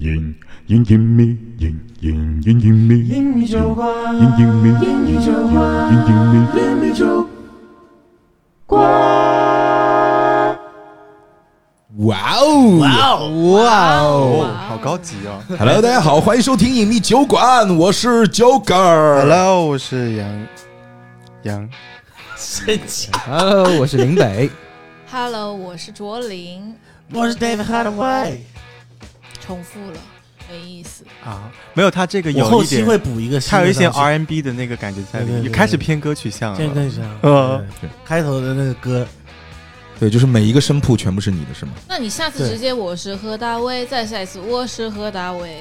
隐隐隐秘，隐隐隐隐秘，隐秘酒馆，隐隐秘，酒馆，隐隐秘。酒馆。哇哦！哇哦哇哦哦，好高级哦。！Hello，大家好，欢迎收听隐秘酒馆，我是九哥儿。Hello，我是杨杨，神奇，Hello，我是林北。Hello，我是卓林，我是 David Hadaway。重复了，没意思。啊，没有，他这个我后有一点，期会补一个他有一些上去 R&B 的那个感觉在里面，对对对开始偏歌曲向了。先跟一下，呃对开头的那个歌，对，就是每一个声铺全部是你的，是吗？那你下次直接我是何大威，再下一次我是何大威，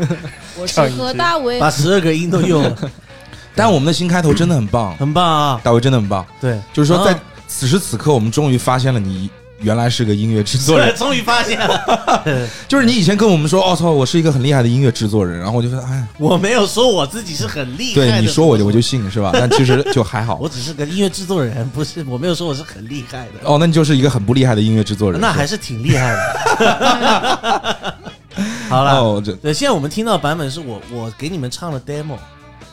我是何大威把。十二个音都用了，但我们的新开头真的很棒，很棒啊！大威真的很棒。对，就是说，在啊此时此刻，我们终于发现了你原来是个音乐制作人对。终于发现了，就是你以前跟我们说，哦操，我是一个很厉害的音乐制作人，然后我就说，哎，我没有说我自己是很厉害的，对你说我就我就信是吧？但其实就还好我。只是个音乐制作人，不是，我没有说我是很厉害的。哦，那你就是一个很不厉害的音乐制作人。那还是挺厉害的。好了，哦，这对，现在我们听到的版本是我我给你们唱的 demo，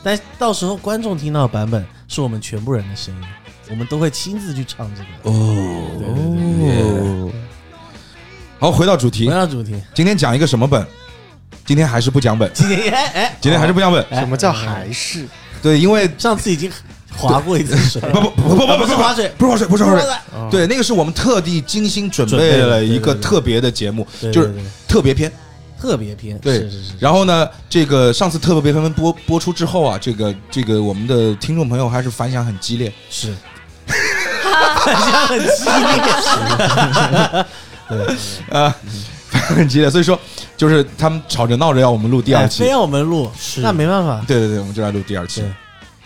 但到时候观众听到的版本是我们全部人的声音，我们都会亲自去唱这个。哦对对对哦。好，回到主题回，到主题，今天讲一个什么本？今天还是不讲本，今天哎哎，今天还是不讲本。哎什么叫还是？对，因为上次已经划过一次水，不不不不不不不是划水，不是划水，不是划水。哦对，那个是我们特地精心准准备了一个特别的节目，就是对对对特别篇。特别篇，对是是是，然后呢，这个上次特别篇播播出之后啊，这个这个我们的听众朋友还是反响很激烈。是，好像很激烈，对，啊，很激烈，所以说就是他们吵着闹着要我们录第二期非，要我们录，那没办法，对对对，我们就来录第二期。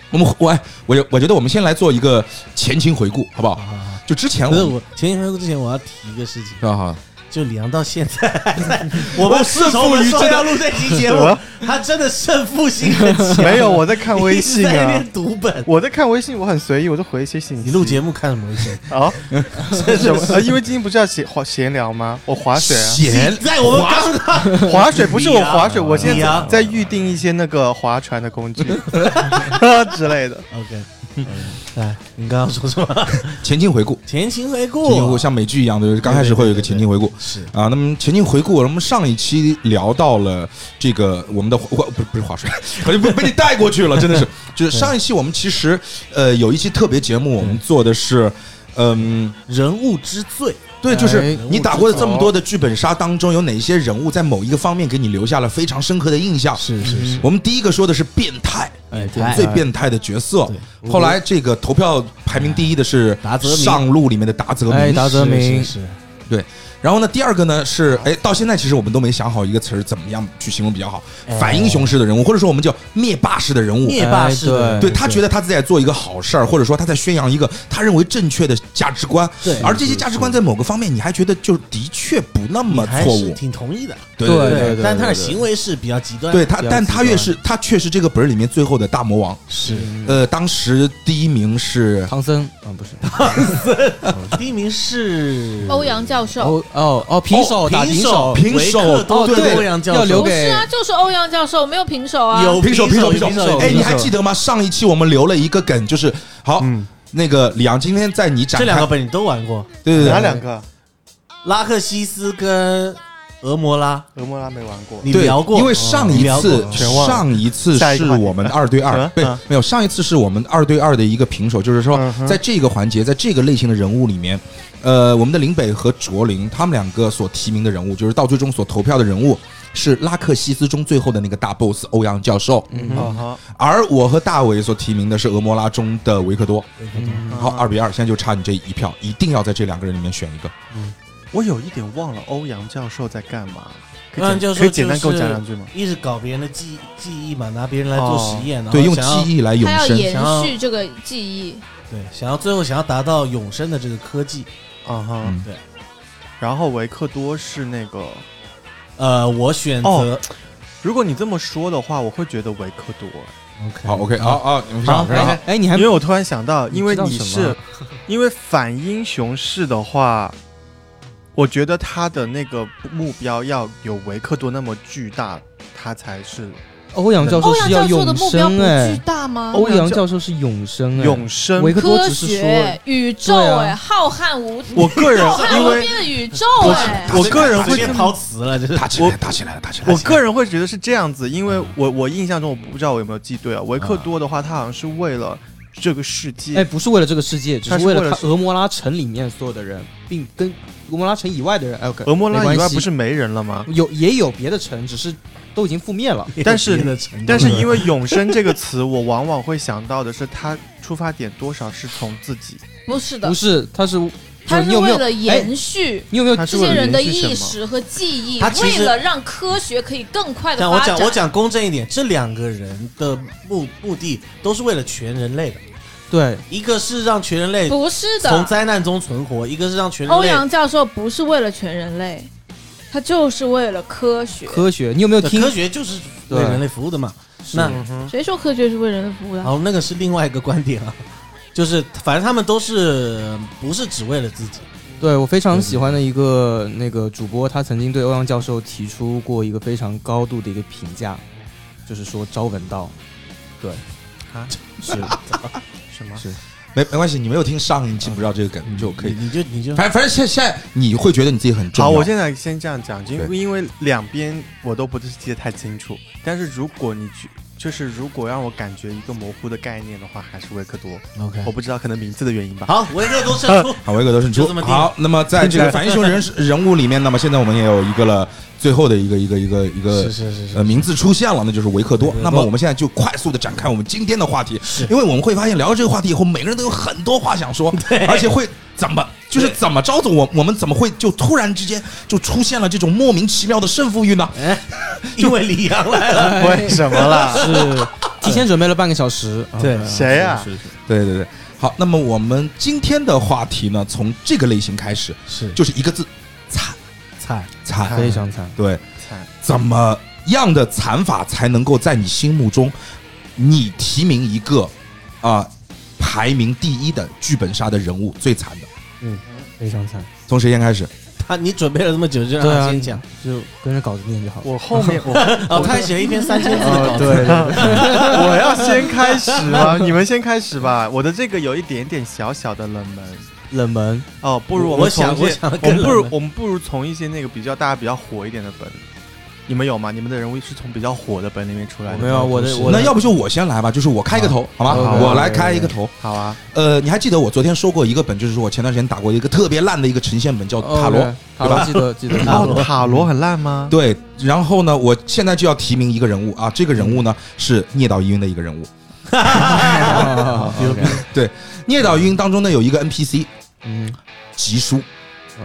我们我哎，我我觉得我们先来做一个前情回顾，好不好？就之前我觉得我前情回顾之前，我要提一个事情，啊好，就李阳到现在还在，我们自从我们说要录这期节目，他真的胜负心很强，没有，我在看微信。读本。我在看微信，我很随意，我就回一些信息。你录节目看什么微信？啊？什么？呃因为今天不是要闲滑闲聊吗？我划水啊，闲在我们刚刚划水不是我划水，我现在在预定一些那个划船的工具 之类的。OK，来，你刚刚说什么？前情回顾，前情回顾，前情回顾像美剧一样的，刚开始会有一个前情回顾。是啊，那么前情回顾，我们上一期聊到了这个我们的我不不是划水，我就被被你带过去了，真的是。就是上一期我们其实呃有一期特别节目，我们做的是嗯。人物之最，对，就是哎你打过的这么多的剧本杀当中，有哪些人物在某一个方面给你留下了非常深刻的印象？是是是，我们第一个说的是变态，哎，最变态的角色。对。后来这个投票排名第一的是上路里面的达泽哎，明，达泽明。是，是然后呢，第二个呢是，哎，到现在其实我们都没想好一个词儿怎么样去形容比较好，哎反英雄式的人物，或者说我们叫灭霸式的人物。灭霸式的，哎对他觉得他在做一个好事儿，或者说他在宣扬一个他认为正确的价值观，对而这些价值观在某个方面你还觉得就的确不那么错误，挺同意的，对对对对但他的行为是比较极端，对他但他越是他却是这个本儿里面最后的大魔王。是。呃，当时第一名是唐僧。啊，不是。唐僧。第一名是欧阳教授，哦哦哦，平手打平手，平手维克多哦对欧阳教授要留给是啊，就是欧阳教授，没有平手啊。有平手，平手，平平手。手哎，你还记得吗？上一期我们留了一个梗，就是好，嗯，那个李阳今天在你展开，这两个本你都玩过，对对对，哪两个？拉克西斯跟俄摩拉，俄摩拉没玩过。对你聊过，因为上一次过。全忘了。上一次下一个环节是我们二对二嗯，对嗯，没有上一次是我们二对二的一个平手，就是说嗯哼。在这个环节，在这个类型的人物里面，呃，我们的林北和卓林他们两个所提名的人物，就是到最终所投票的人物。是拉克西斯中最后的那个大 boss 欧阳教授，啊哈，而我和大伟所提名的是俄摩拉中的维克多。好，二比二，现在就差你这一票，一定要在这两个人里面选一个。我有一点忘了欧阳教授在干嘛。可欧阳教授以简可以简单给我讲两句吗？一直搞别人的记记忆嘛，拿别人来做实验，然后对，用想要记忆来永生。他要延续这个记忆，对，想要最后想要达到永生的这个科技，啊哈嗯，对。然后维克多是那个，呃，我选择哦如果你这么说的话，我会觉得维克多，OK 好，OK，好好，你们非常非常好。哎，你还因为我突然想到，因为知道你是因为反英雄式的话，我觉得他的那个目标要有维克多那么巨大，他才是欧阳教授欧阳是要教授的永目标不生哎巨，大吗？欧阳教授是永生哎，永生。维克多只是说、宇宙哎，浩瀚无我个人因为的宇宙我哎，我个人会随便这么抛词了，就是打起来，打起来了，打起来了。我个人会觉得是这样子，因为我我印象中我不知道我有没有记对啊，维克多的话，他好像是为了这个世界，哎，不是为了这个世界，只是为了他俄摩拉城里面所有的人，并跟俄摩拉城以外的人。哎，OK，俄摩拉以外不是没人了吗？有也有别的城，只是都已经覆灭了。但是但是因为永生这个词，我往往会想到的是，他出发点多少是从自己，不是的不，是，他是他是为了哎延续你有没有这些人的意识和记忆，他为了让科学可以更快的发展。我讲我讲公正一点，这两个人的目目的都是为了全人类的，对一个是让全人类不是从，灾难中存活，一个是让全人类欧阳教授不是为了全人类，他就是为了科学。科学，你有没有的听？科学就是为人类服务的嘛。那嗯，谁说科学是为人类服务的？哦那个是另外一个观点啊，就是反正他们都是不是只为了自己，对我非常喜欢的一个那个主播，他曾经对欧阳教授提出过一个非常高度的一个评价，就是说朝闻道。对，啊 是 什么？是，没没关系，你没有听上一期不知道这个梗嗯就可以。你就你就反正反正现现在你会觉得你自己很重要好，我现在先这样讲，因为因为两边我都不是记得太清楚，但是如果你去。就是如果让我感觉一个模糊的概念的话，还是维克多。OK 我。不知道，可能名字的原因吧。好，维克多胜出。好，维克多胜出好，那么在这个 反英雄人人物里面，那么现在我们也有一个了，最后的一个一个一个一个是是是是呃名字出现了，那就是维克多维克。多那么我们现在就快速的展开我们今天的话题，因为我们会发现聊了这个话题以后，每个人都有很多话想说，而且会怎么就是怎么着的，我我们怎么会就突然之间就出现了这种莫名其妙的胜负欲呢？哎，因为李阳来了。为什么啦？是 提前准备了半个小时。对啊谁啊是是是对对对。好，那么我们今天的话题呢，从这个类型开始，是就是一个字，惨惨，惨。非常惨。对，惨怎么样的惨法才能够在你心目中，你提名一个啊、排名第一的剧本杀的人物最惨的？非常惨。从谁先开始？他你准备了这么久，就让他先讲。就跟着稿子念就好了。我后面 我哦，他还写了一篇三千字的稿子。对，我要先开始吗？你们先开始吧。我的这个有一点点小小的冷门冷门。哦，不如我们从一些我想我们不如我们不如从一些那个比较大家比较火一点的本，你们有吗？你们的人物是从比较火的本里面出来的没有我的我的那要不就我先来吧，就是我开一个头，好吗？好我来开一个头。好啊，呃，你还记得我昨天说过一个本，就是说我前段时间打过一个特别烂的一个呈现本，叫塔罗。对吧记得记得。塔罗哦，塔罗很烂吗？对，然后呢，我现在就要提名一个人物啊，这个人物呢是聂导疑云的一个人物。啊 对，聂导疑云当中呢有一个 NPC 嗯吉叔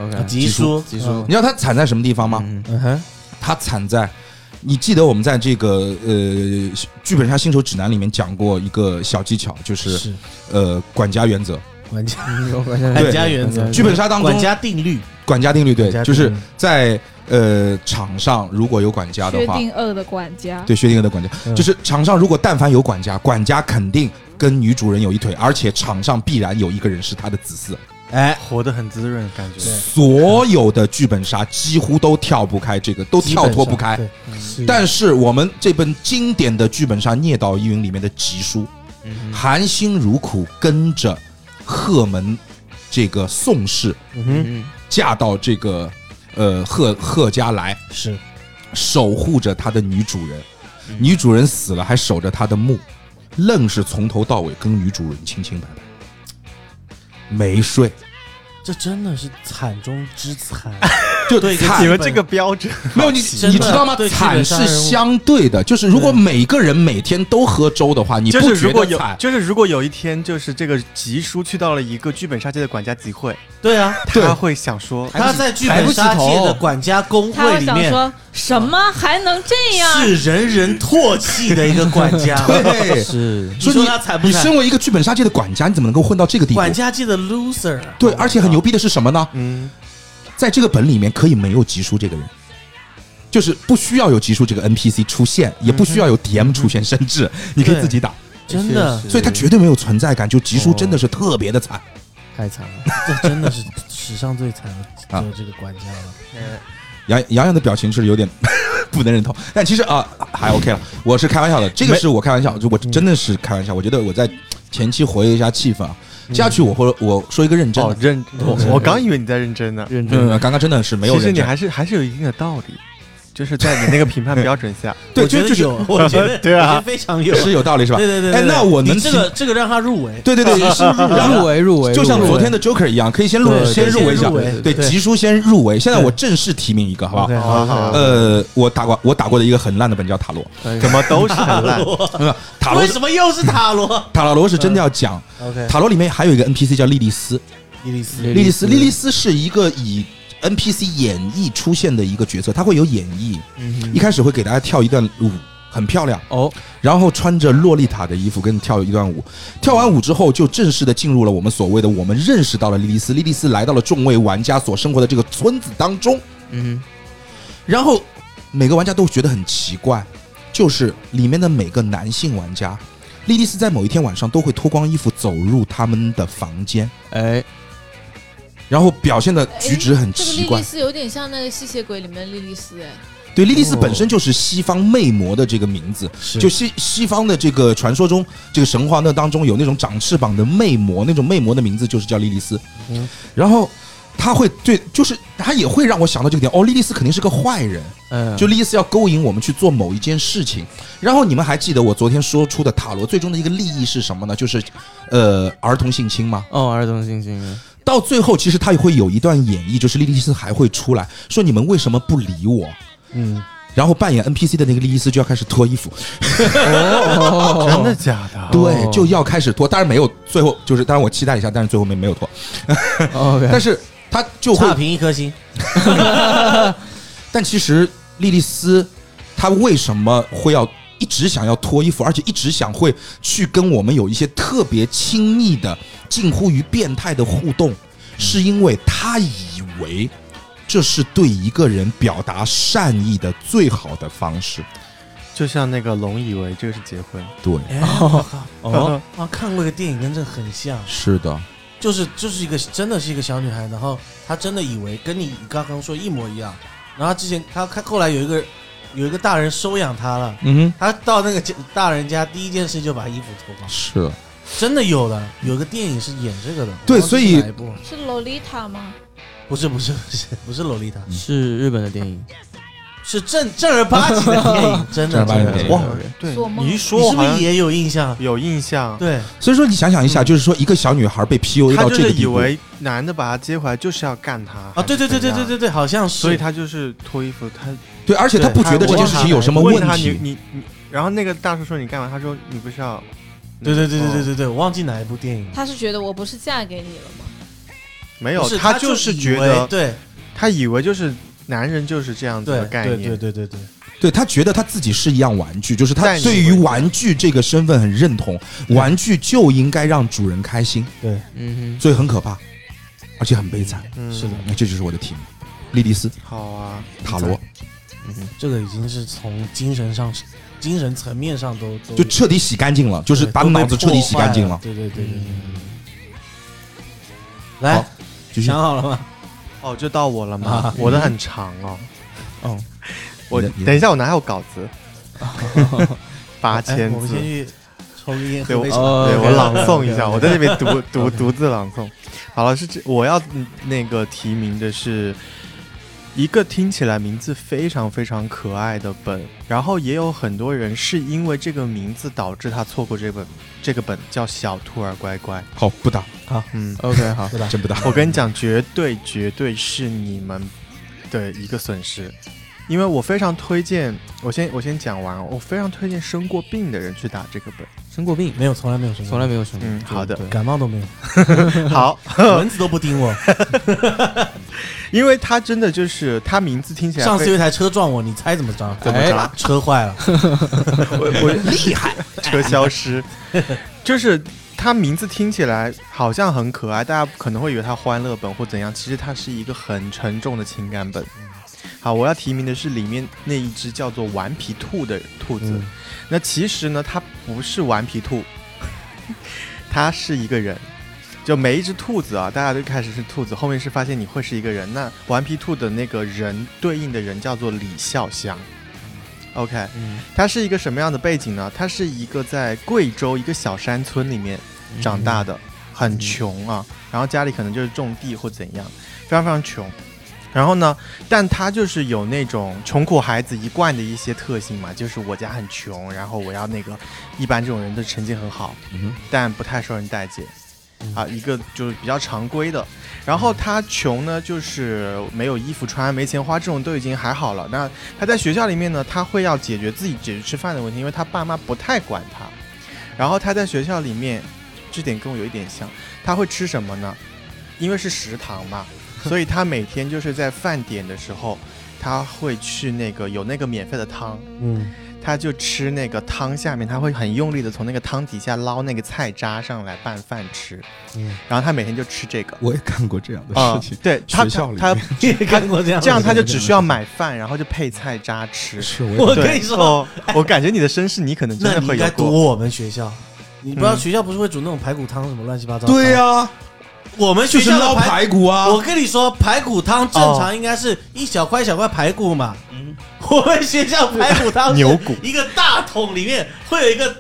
，，OK，吉叔，吉叔你知道他惨在什么地方吗？嗯嗯哼，他惨在，你记得我们在这个呃剧本杀新手指南里面讲过一个小技巧，就是是。呃管家原则。管家嗯管家原则，剧本杀当中管家定律，管家定律，对就是在呃场上如果有管家的话薛，定谔的管家，对薛定谔的管家，嗯。就是场上如果但凡有管家，管家肯定跟女主人有一腿，而且场上必然有一个人是他的子嗣。哎，活得很滋润，感觉。所有的剧本杀几乎都跳不开这个，都跳脱不开。对，是但是我们这本经典的剧本杀《聂导疑云》里面的集书，嗯含辛茹苦跟着贺门这个宋氏嗯哼，嗯嫁到这个呃贺贺家来，是。守护着他的女主人。嗯。女主人死了，还守着他的墓，愣是从头到尾跟女主人清清白白，没睡，这真的是惨中之惨。就对惨你们这个标准没有你，你知道吗惨是相对的，就是如果每个人每天都喝粥的话，你不觉就是如果有得惨，？就是如果有一天，就是这个吉叔去到了一个剧本杀界的管家集会，对啊，对他会想说，他在剧本杀界的管家工他会会里面想说什么还能这样？是人人唾弃的一个管家。对，是你说他惨不你惨？身为一个剧本杀界的管家，你怎么能够混到这个地步？管家界的 loser。对，而且很牛逼的是什么呢？嗯，在这个本里面可以没有吉叔这个人，就是不需要有吉叔这个 NPC 出现，也不需要有 DM 出现，甚至你可以自己打，真的。所以他绝对没有存在感。就吉叔真的是特别的惨，太惨了。这真的是史上最惨的啊就是这个管家了。杨杨洋的表情是有点 不能认同，但其实啊还 OK 了，我是开玩笑的，这个是我开玩笑，就我真的是开玩笑，我觉得我在前期活跃一下气氛啊，接下去我会我说一个认真的，，哦认我我刚以为你在认真呢，认真。嗯，刚刚真的是没有认真，其实你还是还是有一定的道理，就是在你那个评判标准下，对，我觉就就是得有，我觉得对啊。非常有，是有道理是吧？对对对对。哎那我能这个这个让他入围，对对对，是入围入围，就像昨天的 Joker 一样，可以先入先入围一下。对，对。吉叔先入围。现在对。我正式提名一个，好不好？好好呃，我打过我打过的一个很烂的本叫塔罗，怎么都是很烂。呃 塔罗为什么又是塔罗？塔罗是真的要讲，？OK，塔罗里面还有一个 NPC 叫莉莉丝，莉莉丝，莉莉莉丝，莉莉丝是一个以 NPC 演绎出现的一个角色，他会有演绎，嗯一开始会给大家跳一段舞，很漂亮，哦，然后穿着洛丽塔的衣服跟你跳一段舞，跳完舞之后就正式的进入了我们所谓的我们认识到了莉莉丝，莉莉丝来到了众位玩家所生活的这个村子当中，嗯然后每个玩家都觉得很奇怪，就是里面的每个男性玩家，莉莉丝在某一天晚上都会脱光衣服走入他们的房间，哼，哎，然后表现的举止很奇怪这个莉莉。丝有点像那个吸血鬼里面的莉莉丝，哎，对，莉莉丝本身就是西方魅魔的这个名字，是就西西方的这个传说中，这个神话那当中有那种长翅膀的魅魔，那种魅魔的名字就是叫莉莉丝。嗯然后他会对，就是他也会让我想到这个点，哦，莉莉丝肯定是个坏人，嗯，就莉莉丝要勾引我们去做某一件事情。然后你们还记得我昨天说出的塔罗最终的一个利益是什么呢？就是呃儿童性侵吗？哦，儿童性侵，到最后，其实他也会有一段演绎，就是莉莉丝还会出来说你们为什么不理我？嗯，然后扮演 NPC 的那个莉莉丝就要开始脱衣服，哦，真的假的？对，就要开始脱。当然没有，最后就是，当然我期待一下，但是最后没没有脱。OK，但是他就会差会，评一颗星。但其实莉莉丝她为什么会要一直想要脱衣服，而且一直想会去跟我们有一些特别亲密的、近乎于变态的互动，是因为他以为这是对一个人表达善意的最好的方式。就像那个龙以为这个是结婚，对，哎，我靠！哦，啊，看过一个电影跟这个很像，是的，就是就是一个真的是一个小女孩，然后她真的以为跟你刚刚说一模一样，然后之前她她后来有一个有一个大人收养他了，嗯他到那个家大人家第一件事就把衣服脱哼，光，是。真的有的，有一个电影是演这个的，对我忘记所以是哪一部。是洛丽塔吗？不是不是不是 不是洛丽塔，是日本的电影，是正正儿八经的电影，真的正儿八经的电影。哇对。做，梦。你一你说是不是也有印象？有印象。对，所以说，你想想一下，就是说，一个小女孩被 PUA 他就是以到这个地步，为男的把她接回来就是要干她。啊，对对对对对对，对，好像是，所以他就是脱衣服，他对，而且他不觉得这件事情有什么问问你题。你你，然后那个大叔说你干嘛？他说你不是要，对对对对对哦，对对，我忘记哪一部电影。他是觉得我不是嫁给你了吗？没有他他就是觉得对他以为就是男人就是这样子的概对念，对对对对，对她觉得他自己是一样玩具，就是他对于玩具这个身份很认同，玩具就应该让主人开心，对嗯所以很可怕，而且很悲惨。嗯是的，那这就是我的题目：莉莉丝、好啊，塔罗，哼，嗯，这个已经是从精神上、精神层面上都都就彻底洗干净了，就是把脑子彻底洗干净了。对对对对。来，继续想好了吗？哦，就到我了吗啊？我的很长哦，哦，我等一下，我哪有稿子？八哎千字我们先，去抽个烟，对我喝杯茶。哦对我朗诵一下，我在那边独独 独自朗诵。好了，是这我要嗯那个提名的是一个听起来名字非常非常可爱的本，然后也有很多人是因为这个名字导致他错过这本这个本叫《小兔儿乖乖》。好，不打，嗯，OK，好，不打？真不打。我跟你讲，绝对绝对是你们的一个损失，因为我非常推荐，我先我先讲完哦，我非常推荐生过病的人去打这个本。生过病，没有，从来没有生过，从来没有生过，嗯，好的，感冒都没有，好，蚊子都不叮我。因为他真的就是他名字听起来上次有一台车撞我，你猜怎么着？怎么哎着？车坏了。我我厉害，车消失，就是他名字听起来好像很可爱，大家可能会以为他欢乐本或怎样，其实他是一个很沉重的情感本。好，我要提名的是里面那一只叫做顽皮兔的兔子。嗯那其实呢，它不是顽皮兔，它是一个人，就每一只兔子啊，大家都开始是兔子，后面是发现你会是一个人。那顽皮兔的那个人对应的人叫做李孝祥。OK，嗯他是一个什么样的背景呢？他是一个在贵州一个小山村里面长大的，很穷啊，然后家里可能就是种地或怎样，非常非常穷。然后呢，但他就是有那种穷苦孩子一贯的一些特性嘛，就是我家很穷，然后我要那个，一般这种人的成绩很好，嗯但不太受人待见，啊，一个就是比较常规的。然后他穷呢，就是没有衣服穿、没钱花，这种都已经还好了。那他在学校里面呢，他会要解决自己解决吃饭的问题，因为他爸妈不太管他。然后他在学校里面，这点跟我有一点像，他会吃什么呢？因为是食堂嘛，所以他每天就是在饭点的时候，他会去那个有那个免费的汤，嗯，他就吃那个汤下面，他会很用力的从那个汤底下捞那个菜渣上来拌饭吃，嗯然后他每天就吃这个。我也干过这样的啊事情，，对他学校里他 你也看过这样？这样他就只需要买饭，然后就配菜渣吃。是我跟你说哦，我感觉你的身世你可能真的会有过。该读我们学校。你不知道嗯学校不是会煮那种排骨汤什么乱七八糟？对、呀，我们学就是捞校的排。排骨啊，我跟你说，排骨汤正常应该是一小块一小块排骨嘛。我们学校排骨汤是牛骨一个大桶里面会有一个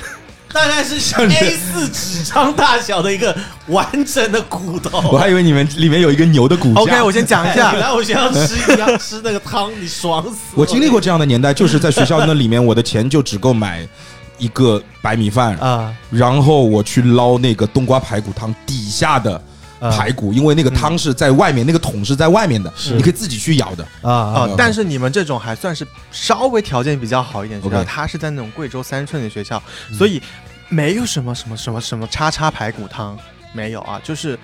大概是像 A 四纸张大小的一个完整的骨头。我还以为你们里面有一个牛的骨架。OK，我先讲一你下，来我学校吃一样吃那个汤，你爽死了！我经历过这样的年代，就是在学校那里面，我的钱就只够买一个白米饭，啊然后我去捞那个冬瓜排骨汤底下的啊排骨，因为那个汤是在外面，那个桶是在外面的，你可以自己去舀的。啊啊哦，但是你们这种还算是稍微条件比较好一点的学校他是在那种贵州三寸的学校，所以没有什么什么什么什么叉叉排骨汤，没有啊，就是。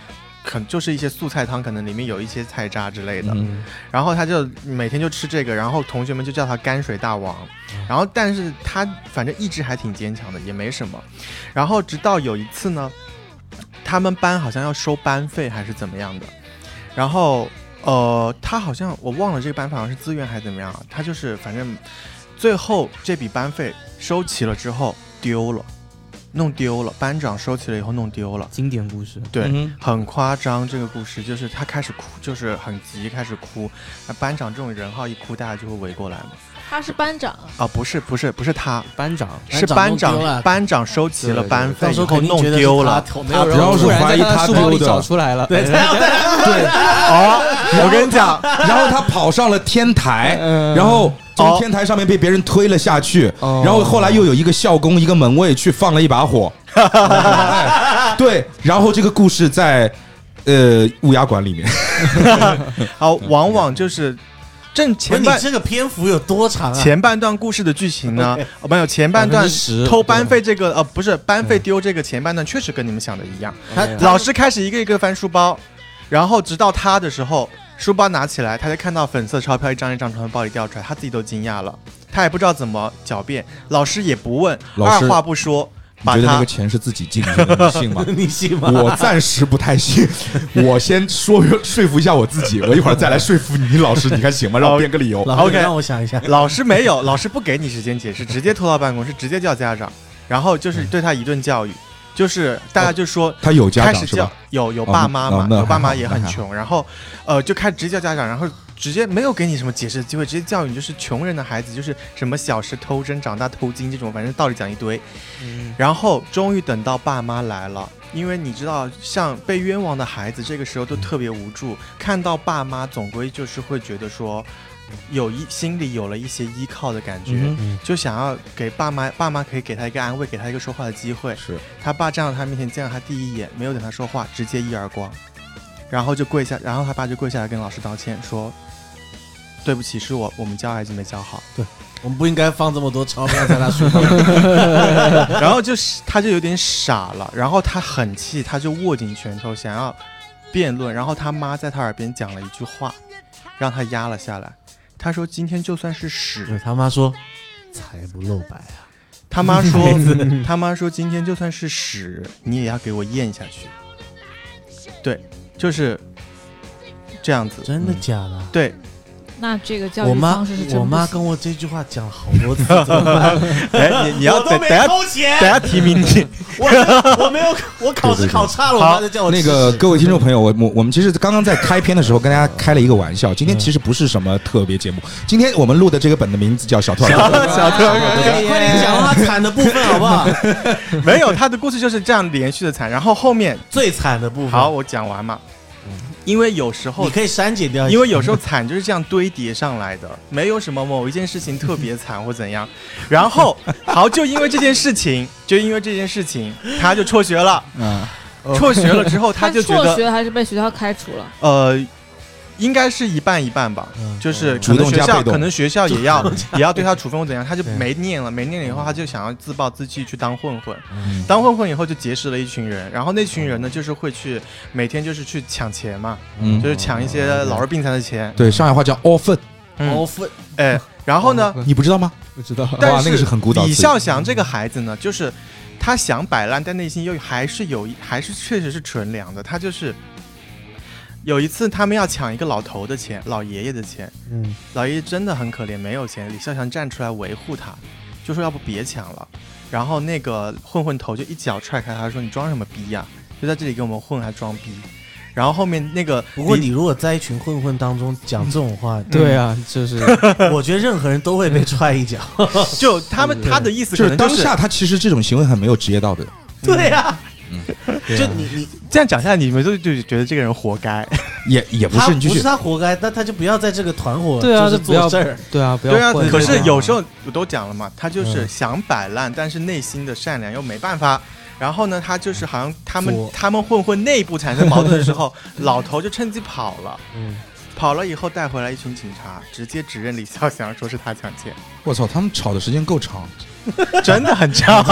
可就是一些素菜汤，可能里面有一些菜渣之类的，嗯然后他就每天就吃这个，然后同学们就叫他泔水大王，然后但是他反正意志还挺坚强的，也没什么。然后直到有一次呢，他们班好像要收班费还是怎么样的，然后呃，他好像我忘了这个班费好像是自愿还是怎么样啊，他就是反正最后这笔班费收齐了之后丢了，弄丢了，班长收齐了以后弄丢了。经典故事，对，嗯很夸张。这个故事就是他开始哭，就是很急，开始哭。那班长这种人号一哭，大家就会围过来嘛。他是班长，啊，不是，不是，不是他，班长。是班班长。班长收齐了班费到时候以后弄丢了。他没有人然后是突然在怀疑他他书包里丢的。找出来了，对，对对，哦，我跟你讲，然后他跑上了天台，嗯。然后从哦天台上面被别人推了下去，哦。然后后来又有一个校工、一个门卫去放了一把火，哎 对，然后这个故事在呃乌鸦馆里面，好，往往就是正前半这个篇幅有多长啊？前半段故事的剧情呢，哦，没有前半段偷班费这个，呃，不是班费丢这个前半段确实跟你们想的一样。他老师开始一个一个翻书包，然后直到他的时候，书包拿起来，他就看到粉色钞票一张一张从包里掉出来，他自己都惊讶了，他也不知道怎么狡辩，老师也不问，二话不说，你觉得那个钱是自己进的，你信吗？你信吗？我暂时不太信，我先说说服一下我自己，我一会儿再来说服你老师，你看行吗？让我编个理由。老师 OK 让我想一下，老师没有，老师不给你时间解释，直接拖到办公室，直接叫家长，然后就是对他一顿教育，就是大家就说。他有家开始叫长是吧？有有哦爸妈嘛哦，有爸妈也很穷，然后呃就开始直接叫家长，然后直接没有给你什么解释的机会，直接教育你就是穷人的孩子就是什么小时偷针长大偷金这种，反正道理讲一堆。嗯然后终于等到爸妈来了，因为你知道，像被冤枉的孩子这个时候都特别无助，看到爸妈总归就是会觉得说，有一心里有了一些依靠的感觉。嗯就想要给爸妈，爸妈可以给他一个安慰，给他一个说话的机会。是他爸站到他面前见到他第一眼，没有等他说话，直接一耳光，然后就跪下，然后他爸就跪下来跟老师道歉，说：“对不起，是我我们教孩子没教好。对我们不应该放这么多钞票在他书上。”然后就是他就有点傻了，然后他很气，他就握紧拳头想要辩论，然后他妈在他耳边讲了一句话，让他压了下来。他说：“今天就算是屎。”他妈说，财不露白啊。他妈说，他妈说今天就算是屎，你也要给我咽下去。对，就是这样子。真的假的？对，那这个教育我妈方式是真我妈跟我这句话讲了好多次，怎么办？哎，你你要等等下偷钱，等下提名你，我我没有，我考试考差了，我妈就叫我那个各位听众朋友，我我我们其实刚刚在开篇的时候跟大家开了一个玩笑，今天其实不是什么特别节目，今天我们录的这个本的名字叫小兔儿。小特哎你快点讲他惨的部分好不好？没有他的故事就是这样连续的惨，然后后面最惨的部分，好，，我讲完嘛，因为有时候你可以删减掉，因为有时候惨就是这样堆叠上来的，没有什么某一件事情特别惨或怎样。然后好，就因为这件事情，就因为这件事情，他就辍学了。嗯，辍学了之后，他就觉得辍学还是被学校开除了？呃，应该是一半一半吧。嗯。就是可能学校，可能学校也要也要对他处分或怎样，他就没念了，没念了以后，他就想要自暴自弃去当混混，嗯。当混混以后就结识了一群人，然后那群人呢，就是会去每天就是去抢钱嘛，嗯。就是抢一些老弱病残的钱，对，上海话叫 o f 嗯。高分哎，然后呢，你不知道吗？不知道。但哇那个是很古早李孝祥这个孩子呢，就是他想摆烂，但内心又还是有一，还是确实是纯良的。他就是有一次他们要抢一个老头的钱，老爷爷的钱，嗯，老爷爷真的很可怜，没有钱。李孝祥站出来维护他，就说要不别抢了。然后那个混混头就一脚踹开他，说你装什么逼呀、就在这里跟我们混还装逼。然后后面那个不过你如果在一群混混当中讲这种话，对啊，就是 我觉得任何人都会被踹一脚。就他们他的意思就是当可能就是下他其实这种行为很没有职业道德。对呀，啊就你你这样讲下来，你们都就觉得这个人活该。也也不是，不是。他活该，那他就不要在这个团伙对啊就是不要做事儿。对啊，不要对啊，混可是有时候我都讲了嘛，他就是嗯想摆烂，但是内心的善良又没办法。然后呢，他就是好像他们他们混混内部产生矛盾的时候，老头就趁机跑了。嗯，跑了以后带回来一群警察，直接指认李孝祥说是他抢劫，我操，他们吵的时间够长。真的很长，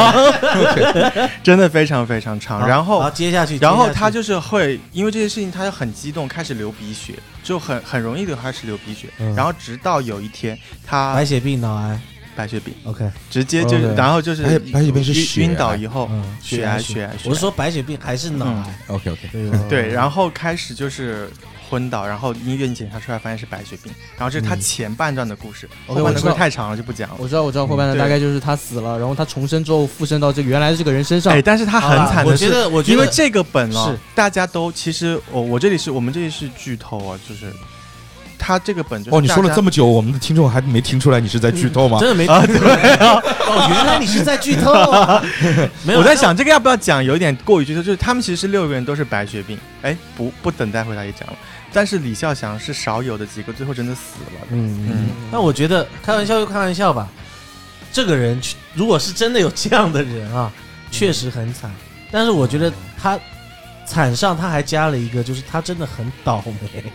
真的非常非常长。然后接下去，然后他就是会因为这件事情，他就很激动，开始流鼻血，就很很容易就开始流鼻血。嗯。然后直到有一天，他白血病、脑癌白血病，，OK，直接就 OK 然后就是白白血病是晕倒以后，嗯，血癌血癌血我是说白血病还是脑癌，OK OK，对，然后开始就是昏倒，然后医院检查出来发现是白血病，然后这是他嗯。前半段的故事后半段太长了就不讲了。我知道，我知道后半段大概就是他死了，然后他重生之后附身到这个原来的这个人身上。哎，。但是他很惨的是，我觉得，我觉得因为这个本哦是，大家都其实我我这里是我们这里是剧透啊，就是他这个本就是哦，你说了这么久，我们的听众还没听出来你是在剧透吗？真的没啊，对。啊，哦，原来你是在剧透。啊！没有，我在想这个要不要讲，有点过于剧透，就是他们其实是六个人都是白血病，哎，不不等待回答也讲了，但是李孝祥是少有的几个最后真的死了的，嗯嗯嗯，那我觉得开玩笑就开玩笑吧。这个人如果是真的有这样的人啊，确实很惨。但是我觉得他惨上他还加了一个，就是他真的很倒霉，嗯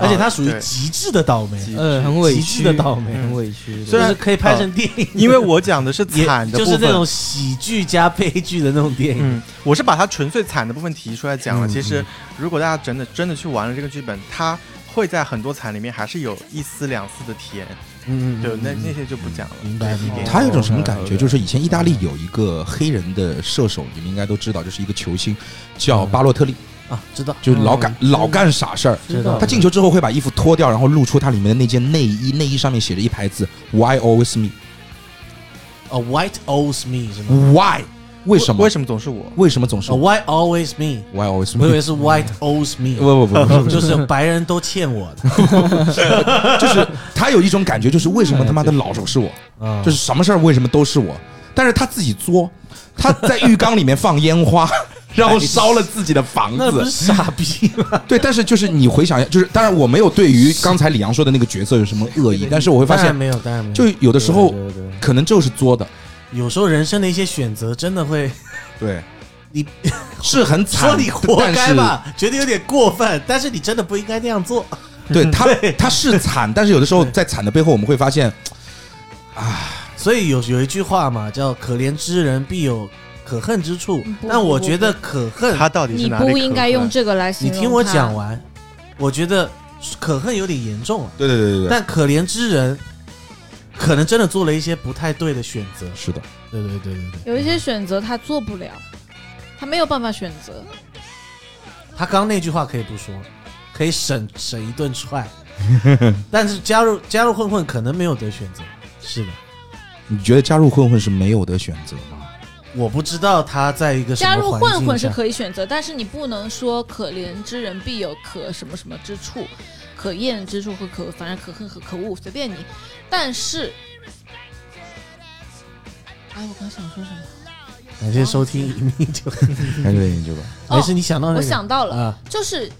而且他属于极致的倒霉，很委极屈致的倒霉，很委屈。虽然就是可以拍成电影，因为我讲的是惨的部分，就是那种喜剧加悲剧的那种电影。嗯，我是把它纯粹惨的部分提出来讲了。嗯其实，如果大家真的真的去玩了这个剧本，它会在很多惨里面还是有一丝两丝的甜。嗯对那那些就不讲了。明白对一点他有种什么感觉？哦就是以前意大利有一个黑人的射手，你们应该都知道，就是一个球星，叫巴洛特利，啊，知道就是老干嗯老干傻事儿。知道。他进球之后会把衣服脱掉，然后露出他里面的那件内衣，内衣上面写着一排字 “Why always me？A，White owes me 是吗？Why？为什么？为什么总是我？为什么总是哦，Why always me？Why always me？我以为是 White owes me，不不不不，就是白人都欠我的。就是他有一种感觉，就是为什么他妈的老是是我？啊 就是什么事儿为什么都是我？但是他自己作，他在浴缸里面放烟花，然后烧了自己的房那不是子。傻逼吗？对，但是就是你回想一下，就是当然我没有对于刚才李阳说的那个角色有什么恶意，但是我会发现，没有，当然没有。就有的时候可能就是作的，有时候人生的一些选择真的会，对，你 是很惨，说你活该吧，觉得有点过分，但是你真的不应该那样做。对他他是惨，但是有的时候在惨的背后，我们会发现，啊所以有有一句话嘛，叫“可怜之人必有可恨之处”，但我觉得可恨，他到底是你哪里你不应该用这个来形容你听我讲完，我觉得可恨有点严重了。对对对对对，但可怜之人，可能真的做了一些不太对的选择。是的，对对对对对，有一些选择他做不了，他没有办法选择。他刚刚那句话可以不说，可以省省一顿踹。但是加入加入混混可能没有得选择，是的，你觉得加入混混是没有得选择吗？我不知道他在一个加入混混是可以选择，但是你不能说可怜之人必有可什么什么之处，可厌之处和可反正可恨和可恶随便你。但是，哎，我刚想说什么？感谢收听一米九，还是研究吧。没事，你想到那个我想到了，啊，就是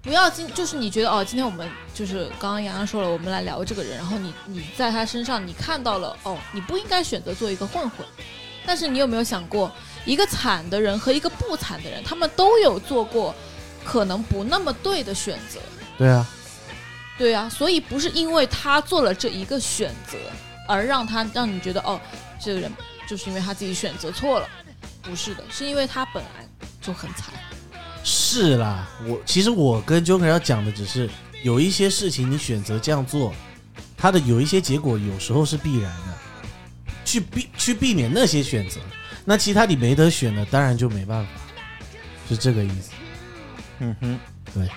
不要今就是你觉得哦，今天我们就是刚刚洋洋说了，我们来聊这个人，然后你你在他身上你看到了哦，你不应该选择做一个混混，但是你有没有想过，一个惨的人和一个不惨的人，他们都有做过可能不那么对的选择，对啊，对啊，所以不是因为他做了这一个选择而让他让你觉得哦，这个人就是因为他自己选择错了，不是的，是因为他本来就很惨。是啦，我其实我跟 Joker 要讲的只是有一些事情你选择这样做，它的有一些结果有时候是必然的，去避去避免那些选择，那其他你没得选的，当然就没办法，是这个意思。嗯哼，对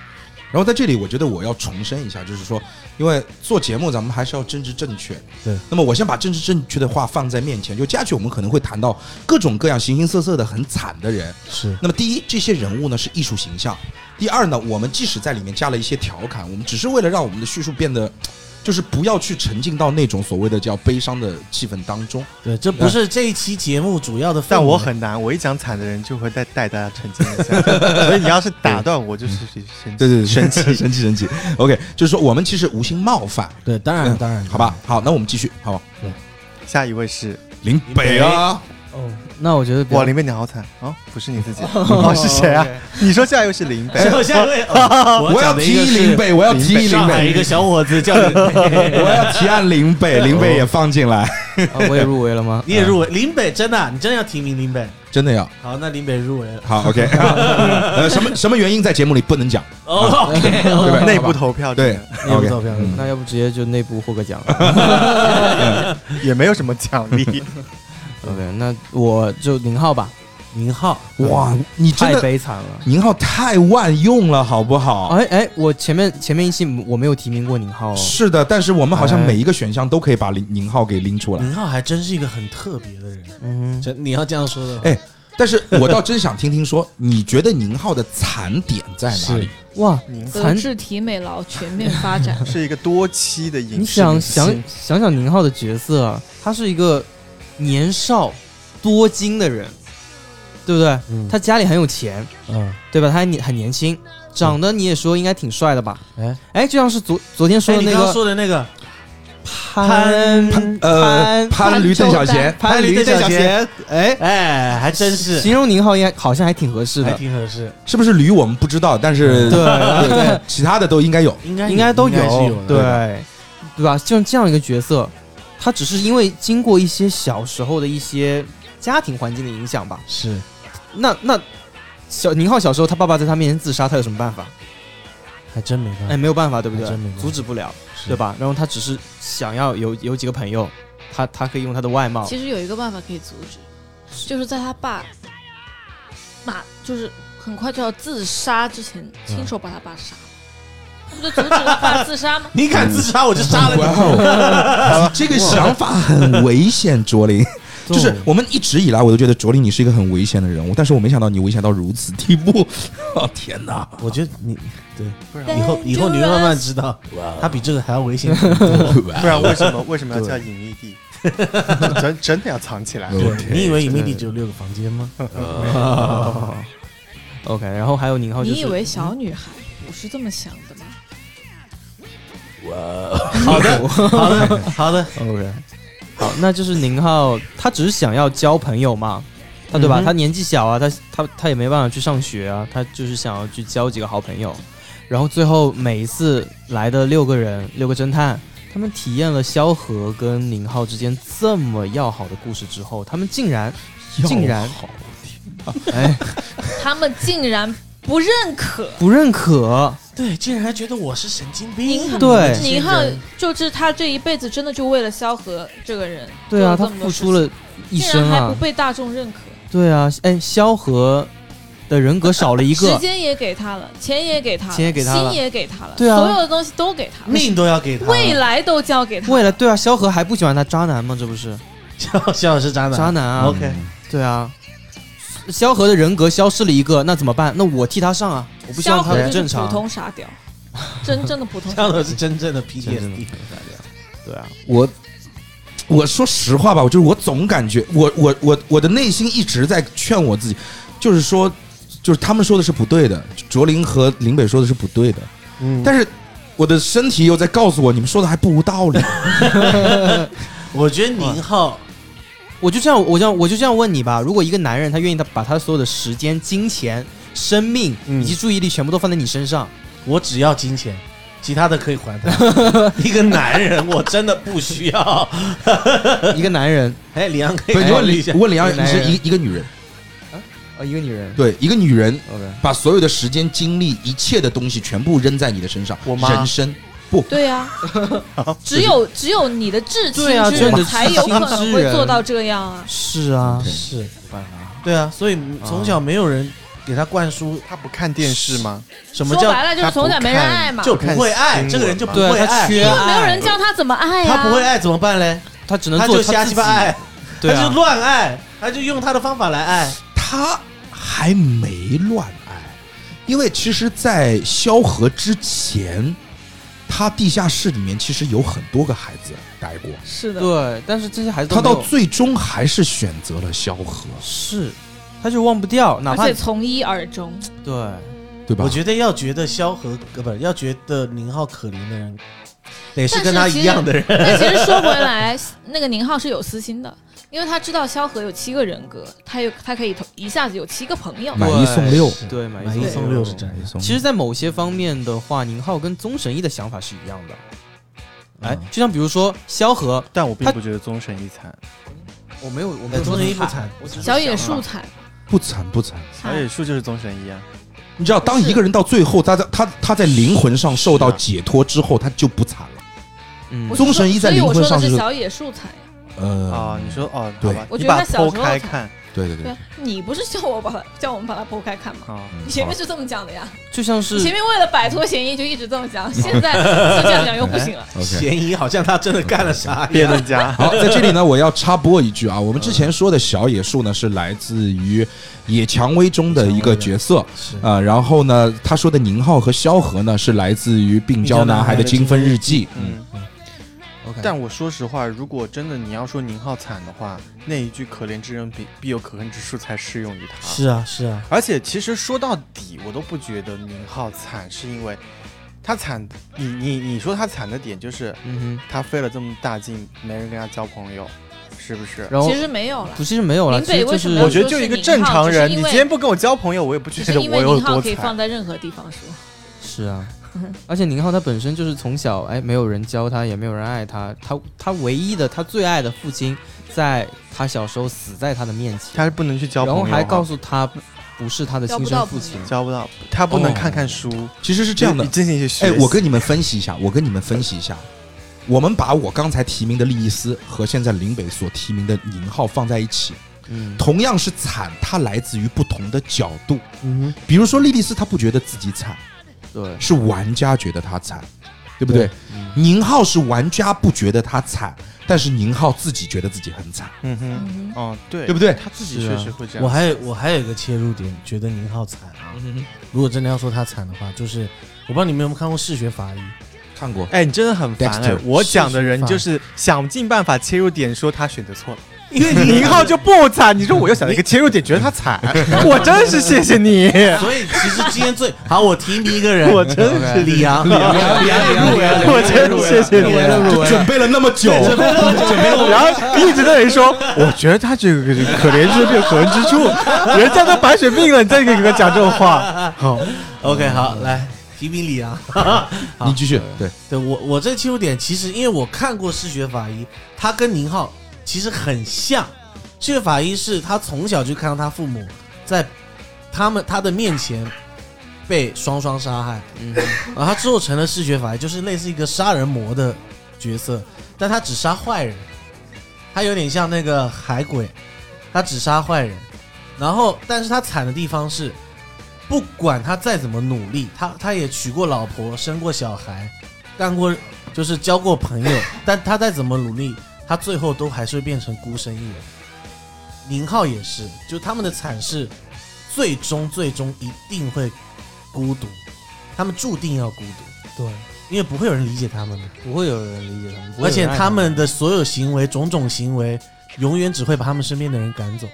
然后在这里，我觉得我要重申一下，就是说，因为做节目咱们还是要政治正确。对。那么我先把政治正确的话放在面前，就接下去我们可能会谈到各种各样形形色色的很惨的人。是那么第一，这些人物呢是艺术形象；第二呢，我们即使在里面加了一些调侃，我们只是为了让我们的叙述变得，就是不要去沉浸到那种所谓的叫悲伤的气氛当中。对，这不是这一期节目主要的。但我很难，我一讲惨的人就会带带大家沉浸一下，所以你要是打断我，就是生对对对，生气生气 生气。OK，就是说我们其实无心冒犯，对，当然当然，好吧？好，那我们继续，好吧？下一位是林北啊，哦，那我觉得哇，林北你好惨。啊！不是你自己。哦，是谁啊？你说下一位是林北，最 后下一位，哦我要提林北，我要提林上海一个，小伙子叫林北，我要提案林北，林北也放进来，啊我也入围了吗？你也入围，林北真的啊，你真的要提名林北？真的要。好，那林北入围了。好 OK。呃，什么什么原因在节目里不能讲？哦，OK，对吧内部投票对内部，OK。投票嗯。那要不直接就内部获个奖也没有什么奖励，？OK，那我就宁浩吧，宁浩，哇，你真太的悲惨了。宁浩太万用了，好不好？哎哎，我前面前面一期我没有提名过宁浩哦，是的，但是我们好像哎每一个选项都可以把宁宁浩给拎出来。宁浩还真是一个很特别的人。嗯你要这样说的话，哎但是我倒真想听听说，你觉得宁浩的惨点在哪里？哇，您德残智体美劳全面发展，是一个多期的影视你想想想想宁浩的角色啊，他是一个年少多金的人，对不对？嗯。他家里很有钱，嗯，对吧？他还年很年轻，长得你也说应该挺帅的吧？哎，哎，就像是昨昨天说哎，你刚刚的那个说的那个潘潘呃潘驴邓小闲，潘驴邓小闲，哎，哎，还真是，形容宁浩应该好像还挺合适还的，挺合适，是不是驴我们不知道，但是对 对对，其他的都应该有。应该应该都有，对对吧？像这样一个角色，他只是因为经过一些小时候的一些家庭环境的影响吧。是那那小宁浩小时候，他爸爸在他面前自杀，他有什么办法？还真没办法哎，没有办法，对不对真没办？法阻止不了，对吧？然后他只是想要有有几个朋友，他他可以用他的外貌，其实有一个办法可以阻止，就是在他爸马就是很快就要自杀之前，亲手把他爸杀了，那不就阻止了他爸自杀吗？你敢自杀，我就杀了你。哦，这个想法很危险，卓林。就是我们一直以来，我都觉得卓林你是一个很危险的人物，但是我没想到你危险到如此地步。哦天哪！我觉得你对，不然以后以后你会慢慢知道，他比这个还要危险。不然为什么为什么要叫隐秘地？真真的要藏起来。你以为隐秘地只有六个房间吗？哦 OK，然后还有宁浩，就是你以为小女孩不是这么想的吗？好的，好的，好的，OK，好，那就是宁浩，他只是想要交朋友嘛，他对吧？嗯他年纪小啊，他他他也没办法去上学啊，他就是想要去交几个好朋友。然后最后每一次来的六个人，六个侦探，他们体验了萧何跟宁浩之间这么要好的故事之后，他们竟然竟然 哎他们竟然不认可。不认可，对，竟然还觉得我是神经病。宁对。宁浩就是他这一辈子真的就为了萧何这个人，对啊，他付出了一生啊。竟然还不，被大众认可。对啊，哎，萧何的人格少了一个，时间也给他了，钱也给他了，钱也给他了。心也给他了，对啊。所有的东西都给他了，命都要给他，未来都交给他。未来对啊，萧何还不喜欢他渣男吗？这不是。肖肖是渣男，渣男啊。OK，对啊，萧何的人格消失了一个，那怎么办？那我替他上啊，我不希萧望他何就是普不正常。通傻屌，真正的普通傻肖屌。的是真正的真正的 PTSD，对啊，我我说实话吧，我就是我总感觉我我我我的内心一直在劝我自己，就是说，就是他们说的是不对的，卓林和林北说的是不对的，嗯，但是我的身体又在告诉我，你们说的还不无道理。我觉得宁浩我就这样，我这样，我就这样问你吧。如果一个男人他愿意他把他所有的时间、金钱、生命嗯。以及注意力全部都放在你身上，我只要金钱，其他的可以还他。一个男人，我真的不需要。一个男人，哎，李阳可以不，你问一下。问李阳，你是一个一一个女人，啊，一个女人。对，一个女人，OK，把所有的时间、精力、一切的东西全部扔在你的身上，我妈。人生对呀、只有只有你的至亲对啊之只有你的人才有可能会做到这样啊。是啊，是，对啊，所以从小没有人给他灌输他不看电视吗？什么叫说白了就是从小没人爱嘛，就不会爱，这个人就不对啊，他会爱，缺因为没有爱人，教他怎么爱呀、他不会爱怎么办嘞？他只能他就瞎做自己。鸡巴爱，对啊。他就，乱爱，他就用他的方法来爱。他还没乱爱，因为其实，在萧何之前，他地下室里面其实有很多个孩子待过，是的，对，但是这些孩子他到最终还是选择了萧何，是，他就忘不掉，哪怕而且从一而终。对，对吧？我觉得要觉得萧何呃不要觉得宁浩可怜的人，得是跟他一样的人。但其实说回来，那个宁浩是有私心的，因为他知道萧何有七个人格，他有他可以同一下子有七个朋友。买一送六，对，买买一一送六是真一。送其实，在某些方面的话，宁浩跟宗神一的想法是一样的。哎嗯，就像比如说萧何，但我并不觉得宗神一惨，我没有，我没有宗神一不惨，小野树惨，不惨不惨。小野树就是宗神一啊。你知道，当一个人到最后，他在他他在灵魂上受到解脱之后，他就不惨了。嗯，宗神一在灵魂上是我说的是小野树惨呀。呃，啊，你说哦，对吧，我觉得他小时候看对对对你不是叫我把它叫我们把它剖开看吗？啊，你前面是这么讲的呀，就像是前面为了摆脱嫌疑就一直这么讲，现在 就这样讲又不行了。嫌疑好像他真的干了啥一辩样。论家好，在这里呢，我要插播一句啊，我们之前说的小野树呢，是来自于《野蔷薇》中的一个角色啊、然后呢，他说的宁浩和萧何呢，是来自于《病娇男孩的精分日记》。嗯。OK，但我说实话，如果真的你要说宁浩惨的话，那一句“可怜之人必必有可恨之处”才适用于他。是啊是啊，而且其实说到底，我都不觉得宁浩惨，是因为他惨。你你你说他惨的点就是嗯哼他费了这么大劲，没人跟他交朋友，是不是，？然后其实没有了，不，其实没有了，林其实就是北为什么我觉得就一个正常人，你今天不跟我交朋友，我也不觉得我有多惨可以。放在任何地方说。是啊，而且宁浩他本身就是从小哎没有人教他，也没有人爱他，他他唯一的他最爱的父亲，在他小时候死在他的面前，他是不能去交然朋友哈，后还告诉他不是他的亲生父亲。交不到，他不能看看书，其实是这样的，进行一些学哎，我跟你们分析一下，我跟你们分析一下，我们把我刚才提名的利益斯和现在林北所提名的宁浩放在一起，嗯，同样是惨，它来自于不同的角度。嗯比如说莉莉丝，她不觉得自己惨，对，是玩家觉得他惨，对不对？嗯宁浩是玩家不觉得他惨，但是宁浩自己觉得自己很惨，嗯哼，哦，对，对不对？他自己确实会这样。我还有我还有一个切入点，觉得宁浩惨啊。嗯如果真的要说他惨的话，就是我不知道你们有没有看过《嗜血法医》，看过，哎，你真的很烦哎 Dexter！我讲的人就是想尽办法切入点，说他选择错了。因为宁浩就不惨，你说我又想了一个切入点，觉得他惨，我真是谢谢你。所以其实今天最好，我提名一个人，我真是李阳，李阳，李阳也入围了，我真是谢谢你。就准备了那么久，然后一直在那里说，我觉得他这个可怜之处有可恨之处，人家都白血病了，你再给他讲这种话，好，OK，好，来提名李阳。好 你继续，对，对我我这切入点，其实因为我看过《嗜血法医》，他跟宁浩其实很像。这个法医是他从小就看到他父母在他们他的面前被双双杀害，嗯然后他之后成了嗜血法医，就是类似一个杀人魔的角色，但他只杀坏人，他有点像那个海鬼，他只杀坏人。然后，但是他惨的地方是，不管他再怎么努力，他他也娶过老婆，生过小孩，干过就是交过朋友，但他再怎么努力，他最后都还是会变成孤身一人。宁浩也是，就他们的惨事，最终最终一定会孤独，他们注定要孤独，对，因为不会有人理解他们的。不会有人理解他们，而且他们的所有行为、种种行为，永远只会把他们身边的人赶走。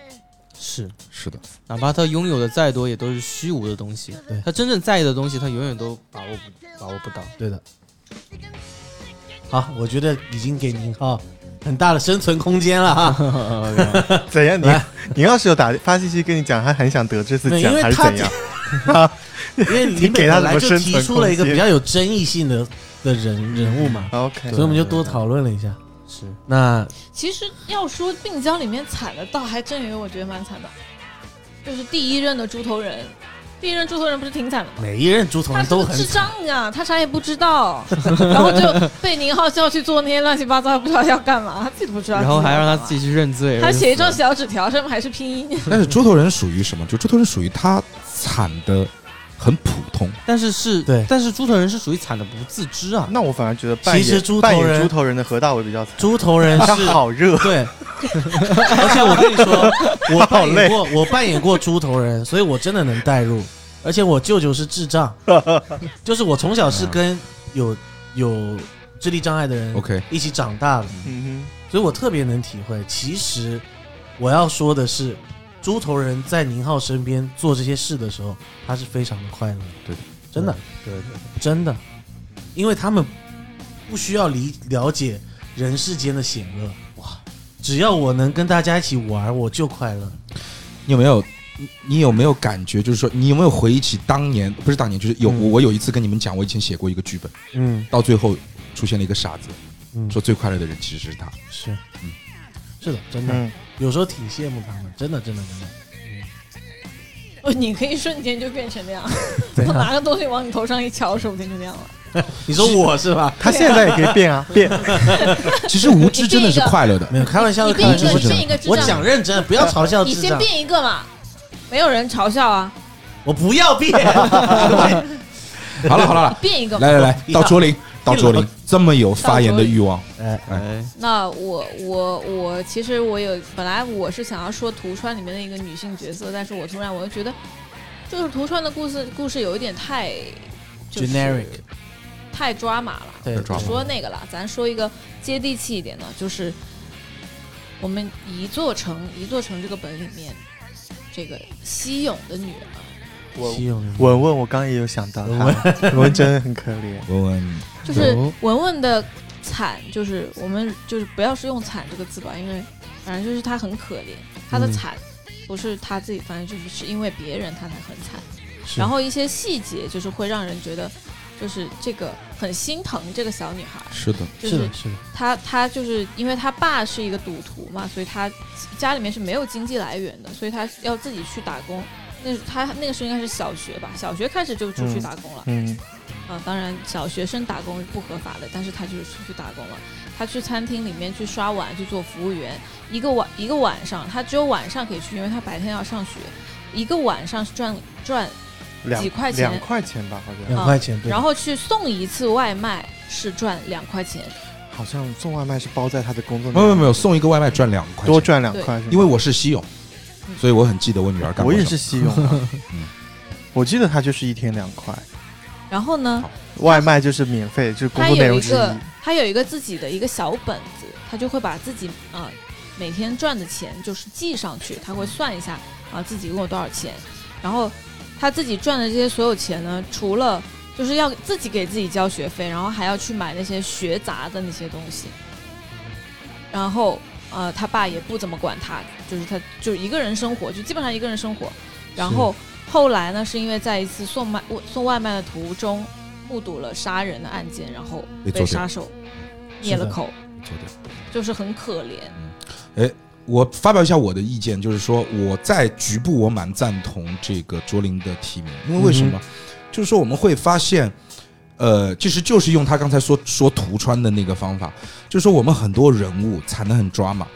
是，是的，哪怕他拥有的再多，也都是虚无的东西。对他真正在意的东西，他永远都把握不把握不到。对的。好，我觉得已经给宁浩很大的生存空间了哈。怎样？你来你要是有打发信息跟你讲，他很想得这次奖还是怎样？因为你你给他来就提出了一个比较有争议性的的人人物嘛，OK，所以我们就多讨论了一下。是，那其实要说病娇里面惨的，倒还真有我觉得蛮惨的，就是第一任的猪头人。第一任猪头人不是挺惨的吗？每一任猪头他人都很智，障啊，他啥也不知道，然后就被宁浩叫去做那些乱七八糟，不知道要干嘛，他自己都不知道。然后还让他自己去认罪。他写一张小纸条，上面还是拼音。但是猪头人属于什么？就猪头人属于他惨的很普通，但是是，对。但是猪头人是属于惨的不自知啊。那我反而觉得扮演其实猪头扮演人猪头人的何大伟比较惨，猪头人他是好热，对，而且我跟你说，我扮演过，我扮演过猪头人，所以我真的能代入。而且我舅舅是智障，就是我从小是跟有有智力障碍的人 OK 一起长大的，嗯所以我特别能体会。其实我要说的是，猪头人在宁浩身边做这些事的时候，他是非常的快乐。的，对。的，真的，对。对，真的，因为他们不需要理了解人世间的险恶，哇，只要我能跟大家一起玩，我就快乐。你有没有？你你有没有感觉？就是说，你有没有回忆起当年？不是当年，就是有、嗯。我我有一次跟你们讲，我以前写过一个剧本，嗯。到最后出现了一个傻子，嗯，说最快乐的人其实是他。是，嗯。是的，真，的，嗯，有时候挺羡慕他们，真的，真的，真的。哦，你可以瞬间就变成那样，对啊拿个东西往你头上一敲，说不定就那样了。你说我是吧？他现在也可以变啊，变，其实无知真的是快乐的。没有开玩笑的，你变一个，你开玩笑的。我变一个智障，讲认真，不要嘲笑你先。变一个嘛，没有人嘲笑啊，我不要变。好了好了好了，变一个。来来来，到卓林，到卓林，这么有发言的欲望，哎，哎，那我我我其实我有本来我是想要说涂川里面的一个女性角色，但是我突然我又觉得，就是涂川的故事故事有一点太、就是、Generic 太抓马了。对说那个了，咱说一个接地气一点的，就是我们一座城一座城这个本里面，这个西勇的女儿，文文，我刚刚也有想到他，文文真的很可怜，文文就是有。文文的惨，就是我们就是不要是用惨这个字吧，因为反正就是她很可怜，她的嗯。惨不是她自己，反正就是是因为别人她才很惨。然后一些细节就是会让人觉得，就是这个很心疼这个小女孩，是的，就是的，是的，她她就是因为她爸是一个赌徒嘛，所以她家里面是没有经济来源的，所以她要自己去打工。那他那个时候应该是小学吧，小学开始就出去嗯打工了。嗯，啊，当然小学生打工是不合法的，但是他就是出去打工了。他去餐厅里面去刷碗，去做服务员，一个晚一个晚上，他只有晚上可以去，因为他白天要上学。一个晚上是赚赚，几块钱两块钱吧，好像两块钱，对。然后去送一次外卖是赚两块钱。好像送外卖是包在他的工作内没有没有没有，送一个外卖赚两块钱，多赚两块，因为我是西勇，所以我很记得我女儿干过什么。我也是西用啊。嗯，我记得她就是一天两块，然后呢，外卖就是免费，就是工他作内容之有一个一。他有一个自己的一个小本子，他就会把自己啊、每天赚的钱就是记上去，他会算一下啊自己一共有多少钱，然后他自己赚的这些所有钱呢，除了就是要自己给自己交学费，然后还要去买那些学杂的那些东西，然后呃他爸也不怎么管他，就是他就一个人生活，就基本上一个人生活，然后后来呢是因为在一次送卖送外卖的途中。目睹了杀人的案件，然后被杀手灭了口，就是很可怜。哎我发表一下我的意见，就是说我在局部我蛮赞同这个卓林的提名，因为为什么？就是说我们会发现，呃，其实就是用他刚才说说涂川的那个方法，就是说我们很多人物惨得很抓马，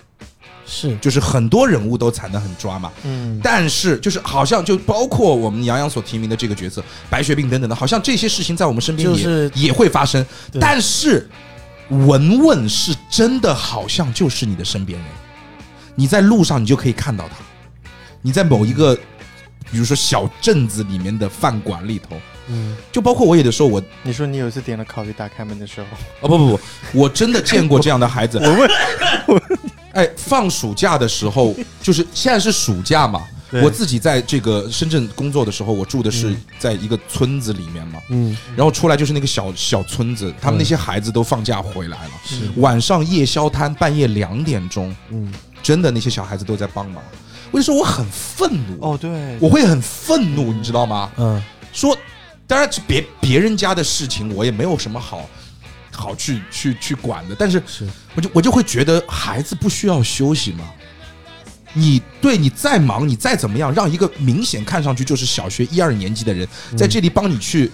是，就是很多人物都惨得很抓嘛。嗯，但是就是好像就包括我们杨洋所提名的这个角色白血病等等的，好像这些事情在我们身边也、就是也会发生。但是文文是真的好像就是你的身边人，你在路上你就可以看到他，你在某一个比如说小镇子里面的饭馆里头，嗯，就包括我有的时候我你说你有一次点了烤鱼打开门的时候，哦不不不，我真的见过这样的孩子。我问，哎，放暑假的时候，就是现在是暑假嘛，对。我自己在这个深圳工作的时候，我住的是嗯。在一个村子里面嘛，嗯，然后出来就是那个小小村子，他们那些孩子都放假回来了，是，晚上夜宵摊半夜两点钟，嗯，真的那些小孩子都在帮忙。我就说我很愤怒，哦对，我会很愤怒，你知道吗？嗯，说，当然是别别人家的事情，我也没有什么好好去去去管的，但是是，我就我就会觉得孩子不需要休息吗？你对你再忙，你再怎么样，让一个明显看上去就是小学一二年级的人在这里帮你去、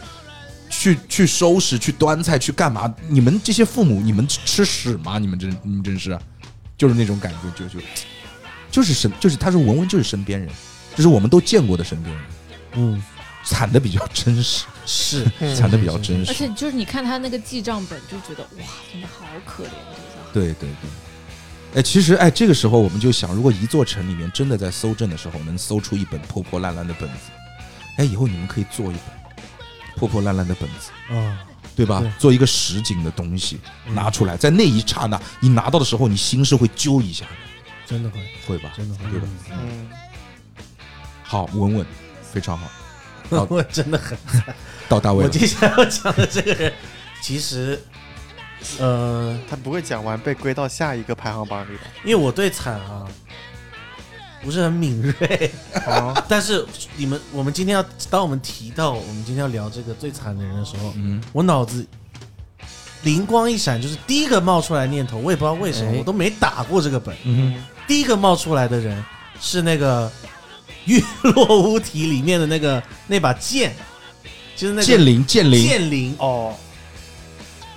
去去收拾、去端菜、去干嘛？你们这些父母，你们吃屎吗？你们真你们真是，就是那种感觉，就就就是身就是他说文文就是身边人，就是我们都见过的身边人，嗯，惨的比较真实，是，嗯惨的比较真实而。且就是你看他那个记账本，就觉得哇，真的好可怜，这个。对对对。哎，其实哎，这个时候我们就想，如果一座城里面真的在搜证的时候能搜出一本破破烂烂的本子，哎，以后你们可以做一本破破烂烂的本子，哦，对吧？对做一个实景的东西嗯拿出来，在那一刹那，你拿到的时候，你心是会揪一下的，真的会，会吧？真的会，对吧？嗯，好，稳稳，非常好。好。我真的很 到大卫，我接下来要讲的这个人，其实，呃，他不会讲完被归到下一个排行榜里的。因为我对惨啊不是很敏锐，哦，但是你们我们今天要当我们提到我们今天要聊这个最惨的人的时候，嗯，我脑子灵光一闪，就是第一个冒出来念头，我也不知道为什么，哎。我都没打过这个本，嗯第一个冒出来的人是那个《月落乌啼》里面的那个那把剑，就是那个剑灵，剑灵，剑灵，哦，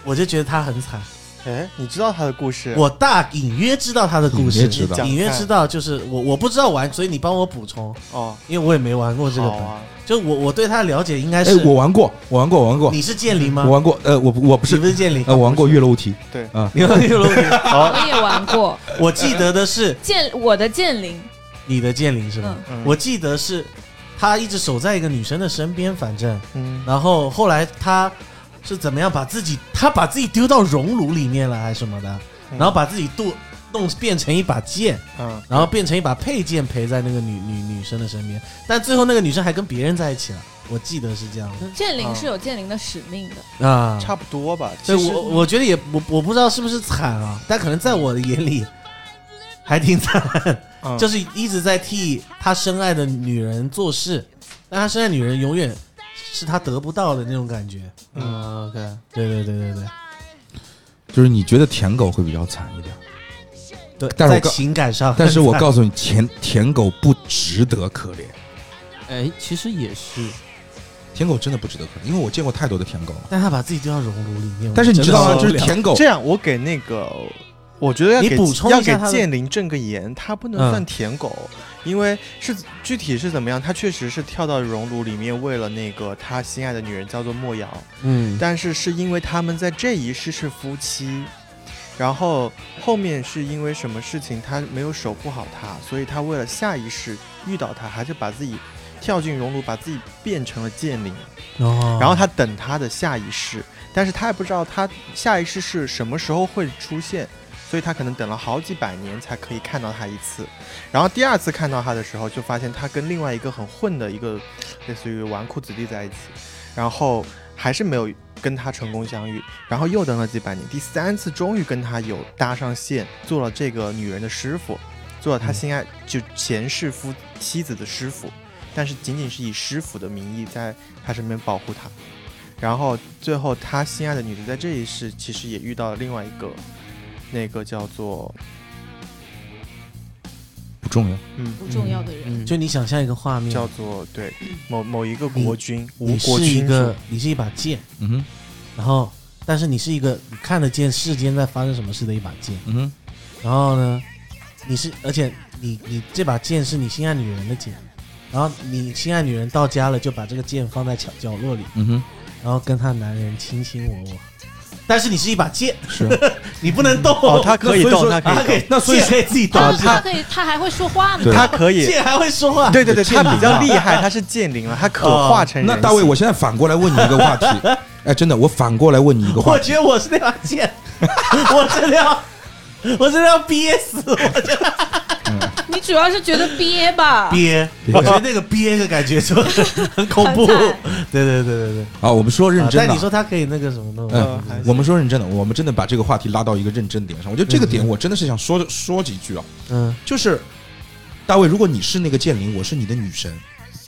我就觉得他很惨。哎，你知道他的故事？我大隐约知道他的故事，隐约知道。隐约知道，就是我我不知道玩，所以你帮我补充，哦，因为我也没玩过这个本。啊，就我我对他的了解应该哎是，，我玩过，我玩过，我玩过，你是剑灵吗？我？玩过，呃，我我不是。你是不是剑灵，呃，我玩过月落乌啼，对，你玩月落乌啼 我也玩过。我记得的是剑，我的剑灵，你的剑灵是吧？嗯。我记得是他一直守在一个女生的身边，反正，嗯，然后后来他是怎么样把自己，他把自己丢到熔炉里面了还是什么的，嗯。然后把自己剁弄变成一把剑，嗯，然后变成一把佩剑陪在那个女女女生的身边，但最后那个女生还跟别人在一起了，我记得是这样剑灵哦是有剑灵的使命的。的啊。差不多吧。对其实。我我觉得也我我不知道是不是惨啊，但可能在我的眼里还挺惨，嗯。就是一直在替他深爱的女人做事，但他深爱女人永远是他得不到的那种感觉。嗯，OK，对对对对对。就是你觉得舔狗会比较惨一点，对，在但是我告情感上。很惨，但是我告诉你，舔舔狗不值得可怜，哎，其实也是，舔狗真的不值得可怜，因为我见过太多的舔狗了。但他把自己丢到熔炉里面，但是你知道吗？我真的受不了就是舔狗这样，我给那个，我觉得要补充要给一下他的剑灵正个言，他不能嗯算舔狗，因为是具体是怎么样，他确实是跳到熔炉里面，为了那个他心爱的女人叫做莫瑶，嗯但是是因为他们在这一世是夫妻，然后后面是因为什么事情他没有守护好她，所以他为了下一世遇到她，还是把自己跳进熔炉，把自己变成了剑灵。哦，然后他等他的下一世，但是他也不知道他下一世是什么时候会出现，所以他可能等了好几百年才可以看到他一次。然后第二次看到他的时候，就发现他跟另外一个很混的一个 类似于纨绔子弟在一起，然后还是没有跟他成功相遇。然后又等了几百年，第三次终于跟他有搭上线，做了这个女人的师傅，做了他心爱就前世夫妻子的师傅。但是仅仅是以师傅的名义在他身边保护他，然后最后他心爱的女子在这一世其实也遇到了另外一个，那个叫做不重要，嗯。不重要的人，嗯，就你想象一个画面，叫做对某某一个国君吴你是一君个你是一把剑，嗯。哼，然后但是你是一个你看得见世间在发生什么事的一把剑，嗯哼，然后呢，你是，而且你你这把剑是你心爱女人的剑，然后你心爱女人到家了，就把这个剑放在角角落里，嗯哼，然后跟她男人卿卿我我。但是你是一把剑，是。你不能动。哦，他可以动，他可以动，，那所以剑。可以自己动，他可以，他还会说话呢。对。他可以。剑还会说话。对对对，他比较厉害，他是剑灵了，他可化成。那大卫，我现在反过来问你一个话题，哎，真的，我反过来问你一个话题，我觉得我是那把剑，我真的要，我真的要憋死，我真的你主要是觉得憋吧？憋。我觉得那个憋的感觉就很 很恐怖。对对对对对。啊，我们说认啊真的但你，说他可以那个什么呢？嗯我们说认真的，我们真的把这个话题拉到一个认真点上。我觉得这个点嗯我真的是想说说几句啊，嗯就是大卫，如果你是那个剑灵，我是你的女神，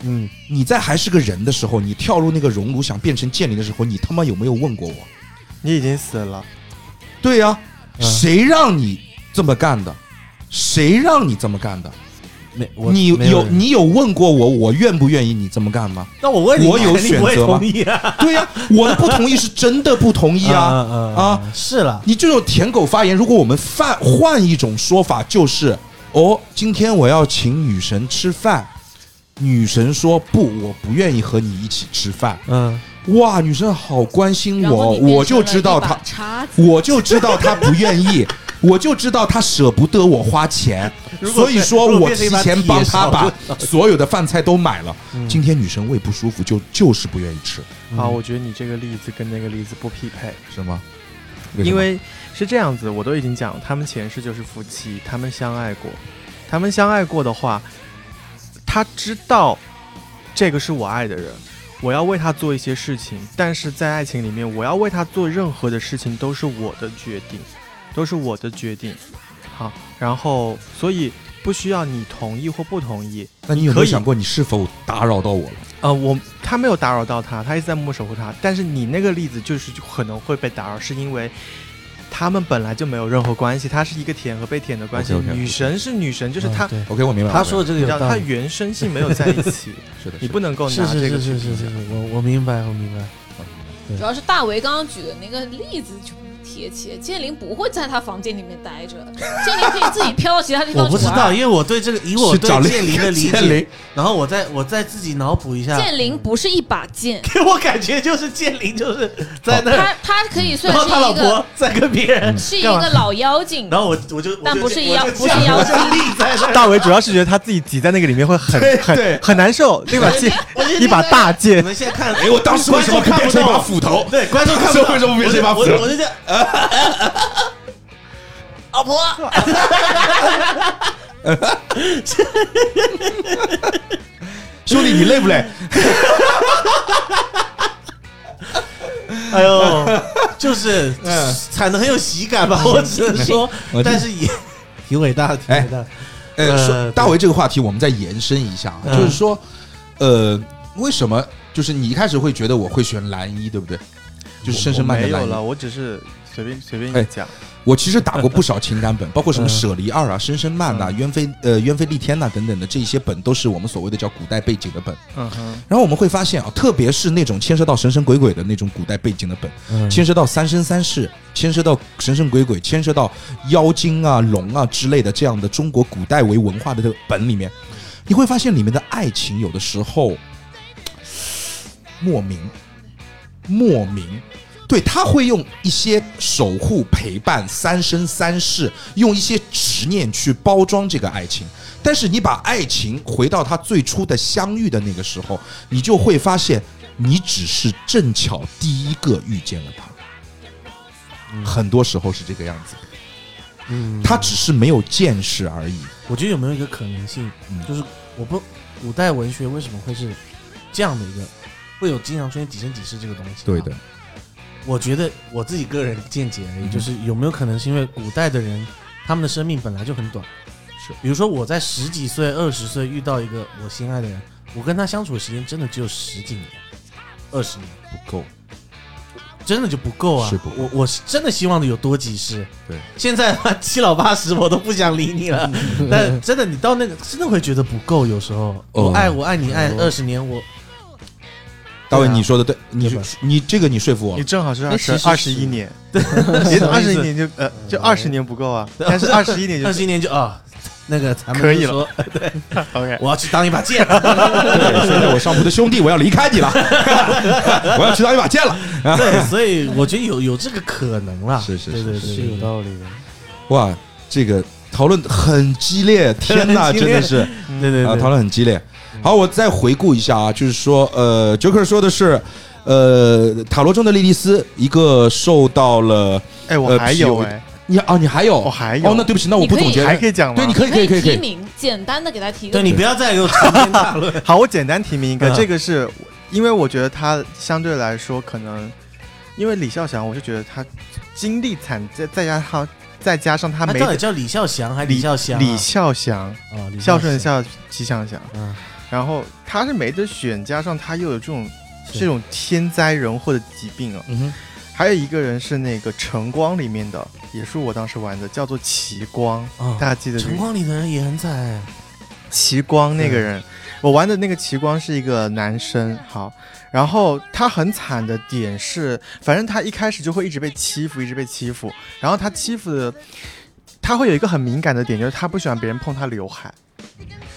嗯，你在还是个人的时候，你跳入那个熔炉想变成剑灵的时候，你他妈有没有问过我？你已经死了，对呀、嗯谁让你这么干的？谁让你这么干的？没我你有你有问过我，我愿不愿意你这么干吗？那我问你，我有你肯定不会选择吗同意啊？对呀、我的不同意是真的不同意啊！嗯啊，是了，你这种舔狗发言，如果我们换换一种说法，就是哦，今天我要请女神吃饭，女神说不，我不愿意和你一起吃饭。嗯，哇，女神好关心我，后你变我就成了一把知道她，叉子。我就知道她不愿意，我就知道他舍不得我花钱，所以说我提前帮他把 所有的饭菜都买了。嗯。今天女生胃不舒服，就就是不愿意吃，好，我觉得你这个例子跟那个例子不匹配，是吗？因为是这样子，我都已经讲了，他们前世就是夫妻，他们相爱过，他们相爱过的话，他知道这个是我爱的人，我要为他做一些事情，但是在爱情里面，我要为他做任何的事情都是我的决定，都是我的决定。好，然后所以不需要你同意或不同意。那你有没有可以想过，你是否打扰到我了？呃，我他没有打扰到他，他一直在默默守护他。但是你那个例子就是可能会被打扰，是因为他们本来就没有任何关系，他是一个舔和被舔的关系。女神是女神，就是她，嗯 OK，我明白了。他说的这个你知道她有道理，原生性没有在一起，是的，你不能够拿这个是是是我我明白我明白，主要是大为刚刚举的那个例子就不贴切，剑灵不会在他房间里面待着，剑灵可以自己飘到其他地方去 我不知道，因为我对这个以我对去找剑灵的理剑灵解，然后我再我再自己脑补一下，剑灵不是一把剑，给我感觉就是剑灵就是在那，他他可以算然后他老是一个婆在跟别人是一个老妖精，然后我我就但不是妖不是妖精立在那，大伟主要是觉得他自己挤在那个里面会很很很难受，那把剑一把大你剑，们现在看，哎，我当时为什么不变成一把斧头？对，观众看不为什么变成一把斧头我就我就这样，老婆，兄弟，你累不累？哎呦，就是嗯惨的很有喜感吧，我只能说，但是也挺伟大的，挺伟大的。呃，大为这个话题，我们再延伸一下就是说，呃，为什么就是你一开始会觉得我会选蓝衣，对不对？就是深深我慢的蓝衣。没有了，我只是随便随便讲。我其实打过不少情感本，包括什么嗯舍离二啊、深深慢呐、嗯鸢飞呃鸢飞戾天呐等等的这一些本，都是我们所谓的叫古代背景的本。嗯哼，然后我们会发现啊，特别是那种牵涉到神神鬼鬼的那种古代背景的本，嗯牵涉到三生三世，牵涉到神神鬼鬼，牵涉到妖精啊、龙啊之类的这样的中国古代为文化的这个本里面，你会发现里面的爱情有的时候莫名莫名。对他会用一些守护、陪伴、三生三世，用一些执念去包装这个爱情。但是你把爱情回到他最初的相遇的那个时候，你就会发现，你只是正巧第一个遇见了他。很多时候是这个样子，嗯他只是没有见识而已。我觉得有没有一个可能性，嗯就是我不古代文学为什么会是这样的一个，会有经常出现几生几世这个东西？对的，，我觉得我自己个人见解而已，就是有没有可能是因为古代的人他们的生命本来就很短，是。比如说我在十几岁、二十岁遇到一个我心爱的人，我跟他相处的时间真的只有十几年、二十年，不够。真的就不够啊！是不够。我我是真的希望的有多几世。对，现在嘛七老八十我都不想理你了，但真的你到那个真的会觉得不够，有时候、哦。我爱我爱你爱哦。二十年，我大卫，对啊你说的对，你你这个你说服我你。正好是哎二十二十一年，你什么意思二十一年就呃就二十年不够啊，但是二十一年就 二十一年就啊，那个咱们可以了，对，OK，我要去当一把剑。对，现在我上铺的兄弟，我要离开你了，我要去当一把剑了。对，所以我觉得有有这个可能啦。是是是对对是有对对，道理的。哇，这个讨论很激烈，天哪，很激烈。真的是。啊，对对。啊，讨论很激烈。好，我再回顾一下啊，就是说，呃，Joker 说的是，呃，塔罗中的莉莉丝，一个受到了哎，我呃还有哎，你哦，你还有我还有哦，那对不起，那我不总结，还可以讲吗？对，你可以，可以，可以，可以。提名，简单的给他提一个对你不要再给我长篇大论。好，我简单提名一个，嗯这个是因为我觉得他相对来说可能，因为李孝祥，我就觉得他经历惨，再再加上再加上他没他到底叫李孝祥还是李孝祥啊？李孝祥，哦，孝顺。孝，吉祥祥，嗯，然后他是没得选，加上他又有这种这种天灾人祸的疾病啊。还有一个人是那个晨光里面的，也是我当时玩的，叫做奇光，哦。大家记得这个？晨光里的人也很惨。哎。奇光那个人，我玩的那个奇光是一个男生，好，然后他很惨的点是，反正他一开始就会一直被欺负，一直被欺负，然后他欺负的，他会有一个很敏感的点，就是他不喜欢别人碰他刘海，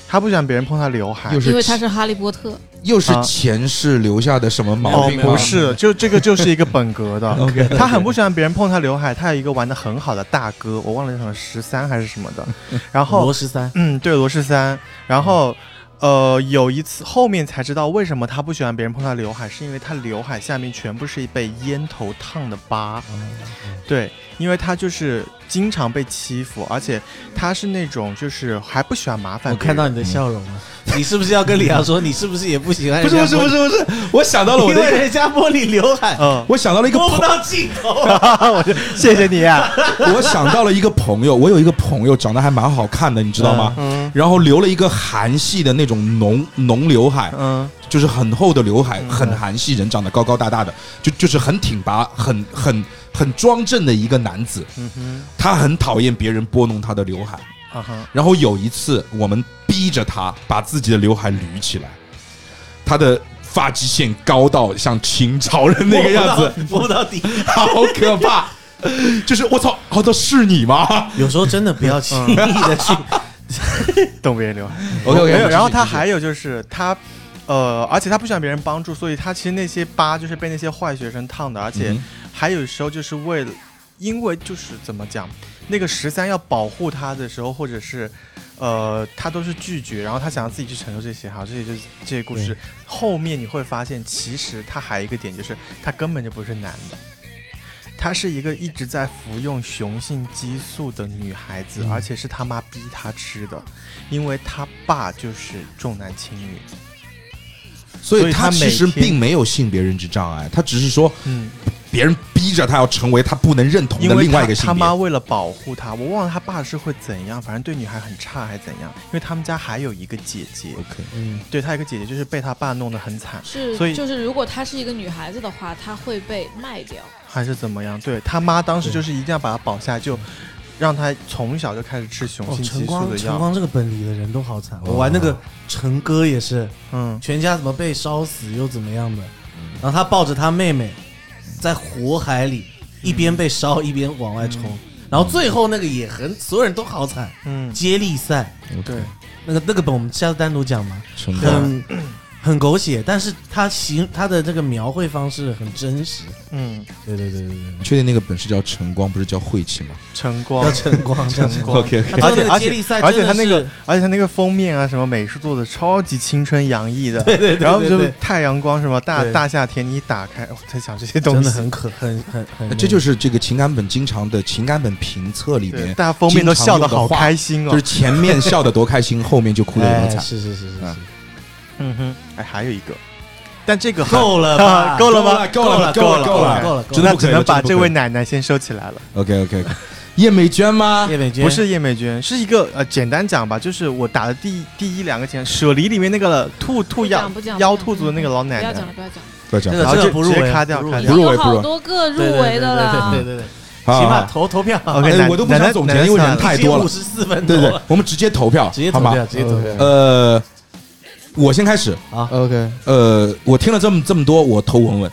他不喜欢别人碰他刘海因为他是哈利波特，又是啊前世留下的什么毛哦病，吗？不是，就这个就是一个本格的。OK，他很不喜欢别人碰他刘海，他有一个玩的很好的大哥，我忘了叫什么十三还是什么的，然后罗十三，嗯，对，罗十三。然后，呃，有一次后面才知道为什么他不喜欢别人碰他刘海，是因为他刘海下面全部是被烟头烫的疤。对，因为他就是经常被欺负，而且他是那种就是还不喜欢麻烦。我看到你的笑容了。你是不是要跟李阳说，你是不是也不喜欢？不是，不是，不，是，不是，我想到了我因为的家摸你刘海，嗯，我想到了一个朋，摸不到镜头。我就谢谢你啊。我想到了一个朋友，我有一个朋友长得还蛮好看的，你知道吗？嗯然后留了一个韩系的那种浓浓刘海，嗯就是很厚的刘海，嗯很韩系，人长得高高大大的，就就是很挺拔，很很很庄正的一个男子。嗯他很讨厌别人拨弄他的刘海，然后有一次我们逼着他把自己的刘海捋起来，他的发际线高到像清朝人那个样子，摸不到底。好可怕。就是我操，好的是你吗有时候真的不要轻易的去。动别人刘海。okok 然后他还有就是他，呃，而且他不喜欢别人帮助，所以他其实那些疤就是被那些坏学生烫的，而且嗯还有时候就是为了，因为就是怎么讲，那个十三要保护他的时候，或者是，呃，他都是拒绝，然后他想要自己去承受这些，好，这些就是这些故事。后面你会发现，其实他还有一个点就是他根本就不是男的。他是一个一直在服用雄性激素的女孩子，嗯而且是他妈逼他吃的，因为他爸就是重男轻女。所以他其实并没有性别认知障碍，他只是说嗯，别人逼着他要成为他不能认同的另外一个性别他妈。为了保护他，我忘了他爸是会怎样，反正对女孩很差还是怎样。因为他们家还有一个姐姐，OK，嗯，对他有一个姐姐就是被他爸弄得很惨，是所以就是如果她是一个女孩子的话，她会被卖掉。还是怎么样？对他妈当时就是一定要把他保下来，就让他从小就开始吃雄哦，性激素的药。晨光这个本里的人都好惨。我玩那个陈哥也是，嗯，全家怎么被烧死又怎么样的，然后他抱着他妹妹在火海里一边被烧一边往外冲，然后最后那个也很，所有人都好惨，嗯，接力赛。对，那个那个本我们下次单独讲嘛，很很狗血，但是他形他的这个描绘方式很真实。嗯，对对对对对。你确定那个本是叫晨光，不是叫晦气吗？晨光，晨光，晨光。而且而且而且他那个而且他那个封面啊，什么美术做的超级青春洋溢的，对对对然后就太阳光什么大大夏天，你一打开，我在想这些东西，真的很可很很很，这就是这个情感本经常的情感本评测里对，面，大家封面都笑得好开心哦。就是。前面笑得多开心，后面就哭得有哎多惨。是是是是嗯是，嗯哼，哎，还有一个，但这个还够了吧？够了吗？够了够了够了够了，真只能把这位奶奶先收起来了。OK OK，叶美娟吗？叶美娟。不是叶美娟，是一个呃，简单讲吧，就是我打的第第一两个钱，舍离里面那个兔兔妖妖兔族的那个老奶奶。不要讲，了，不要讲了，不要讲这个然后就直接这个不入围不入围。咔掉入围好多个入围的了。对对对对对，好行吧，投投票。OK，我都不想奶奶总结奶奶因为人太多了。五十四分对对，，我们直接投票，直接投票，？直接投票。呃，我先开始啊。OK，呃，我听了这么这么多，我投文文，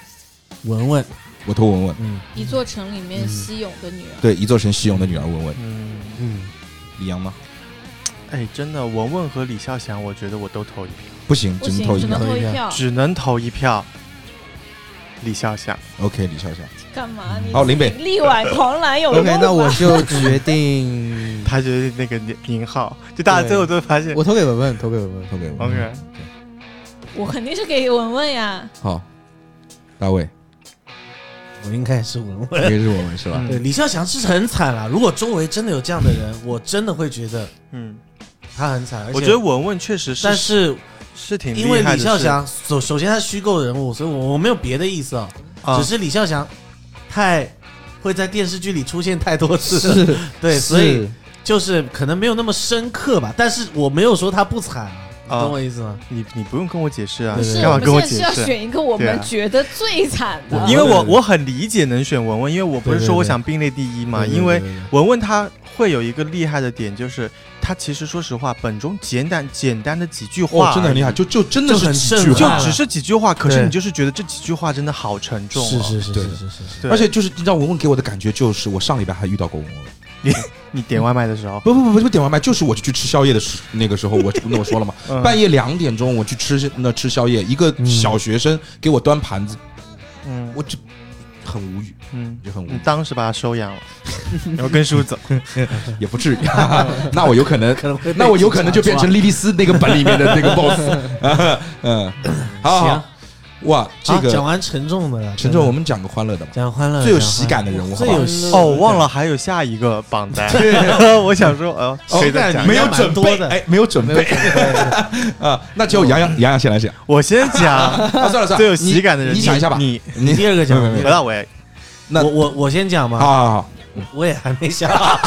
文文，我投文文。嗯一座城里面稀有的女儿，对，一座城西勇的女儿文文。嗯，嗯，李阳吗？哎，真的，文文和李孝祥，我觉得我都投一票，不行，只能投一票只能。投一票票。只能投一票。李孝祥，OK，李笑笑。干嘛？你好林北力挽狂澜有用 OK，那我就决定，他觉得那个宁宁浩，就大家最后都发现我投给文文，投给文文。投给文文，OK，我肯定是给文文呀。好，大卫，我应该是文应文。该是文文是吧？嗯对，李孝祥是很惨了。如果周围真的有这样的人，我真的会觉得嗯，他很惨。我觉得，文文确实是，但是是挺因为李孝祥首首先他虚构人物，所以我我没有别的意思啊，啊。只是李孝祥太会在电视剧里出现太多次。对，所以就是可能没有那么深刻吧。但是我没有说他不惨啊，你啊懂我意思吗？你你不用跟我解释啊，干嘛我们现在是跟我解释？是要选一个我们觉得最惨的我。因为我我很理解能选文文，因为我不是说我想并列第一嘛，对对因为文文他会有一个厉害的点，就是他其实说实话，本中简单简单的几句话哦，真的很厉害，就就真的是几句话就只是几句话，可是你就是觉得这几句话真的好沉重、哦，是是是是是是是，而且就是你知道文文给我的感觉就是，我上礼拜还遇到过文文，你你点外卖的时候，不不不不不点外卖，就是我去吃宵夜的时那个时候，我那我说了嘛，嗯。半夜两点钟我去吃那吃宵夜，一个小学生给我端盘子，嗯。我就很无语，嗯，就很无语你，当时把他收养了，然后跟叔走，也不至于，那我有可能 可能会被那我有可能就变成莉莉丝那个本里面的那个 boss，嗯，好好行好，哇，这察抓。好，讲完沉重的了，沉重，我们讲个欢乐的吧，讲欢乐的，最有喜感的人物，最好吧？有喜哦，我忘了还有下一个榜单，我想说，呃，谁在讲？没有准备，多的。哎，没有准备。啊，那就杨洋杨洋先来讲，我先讲 啊，算了算了，最有喜感的人，你你想一下吧，你你第二个讲何大伟那我我我先讲好嘛，好好，我也还没想。好。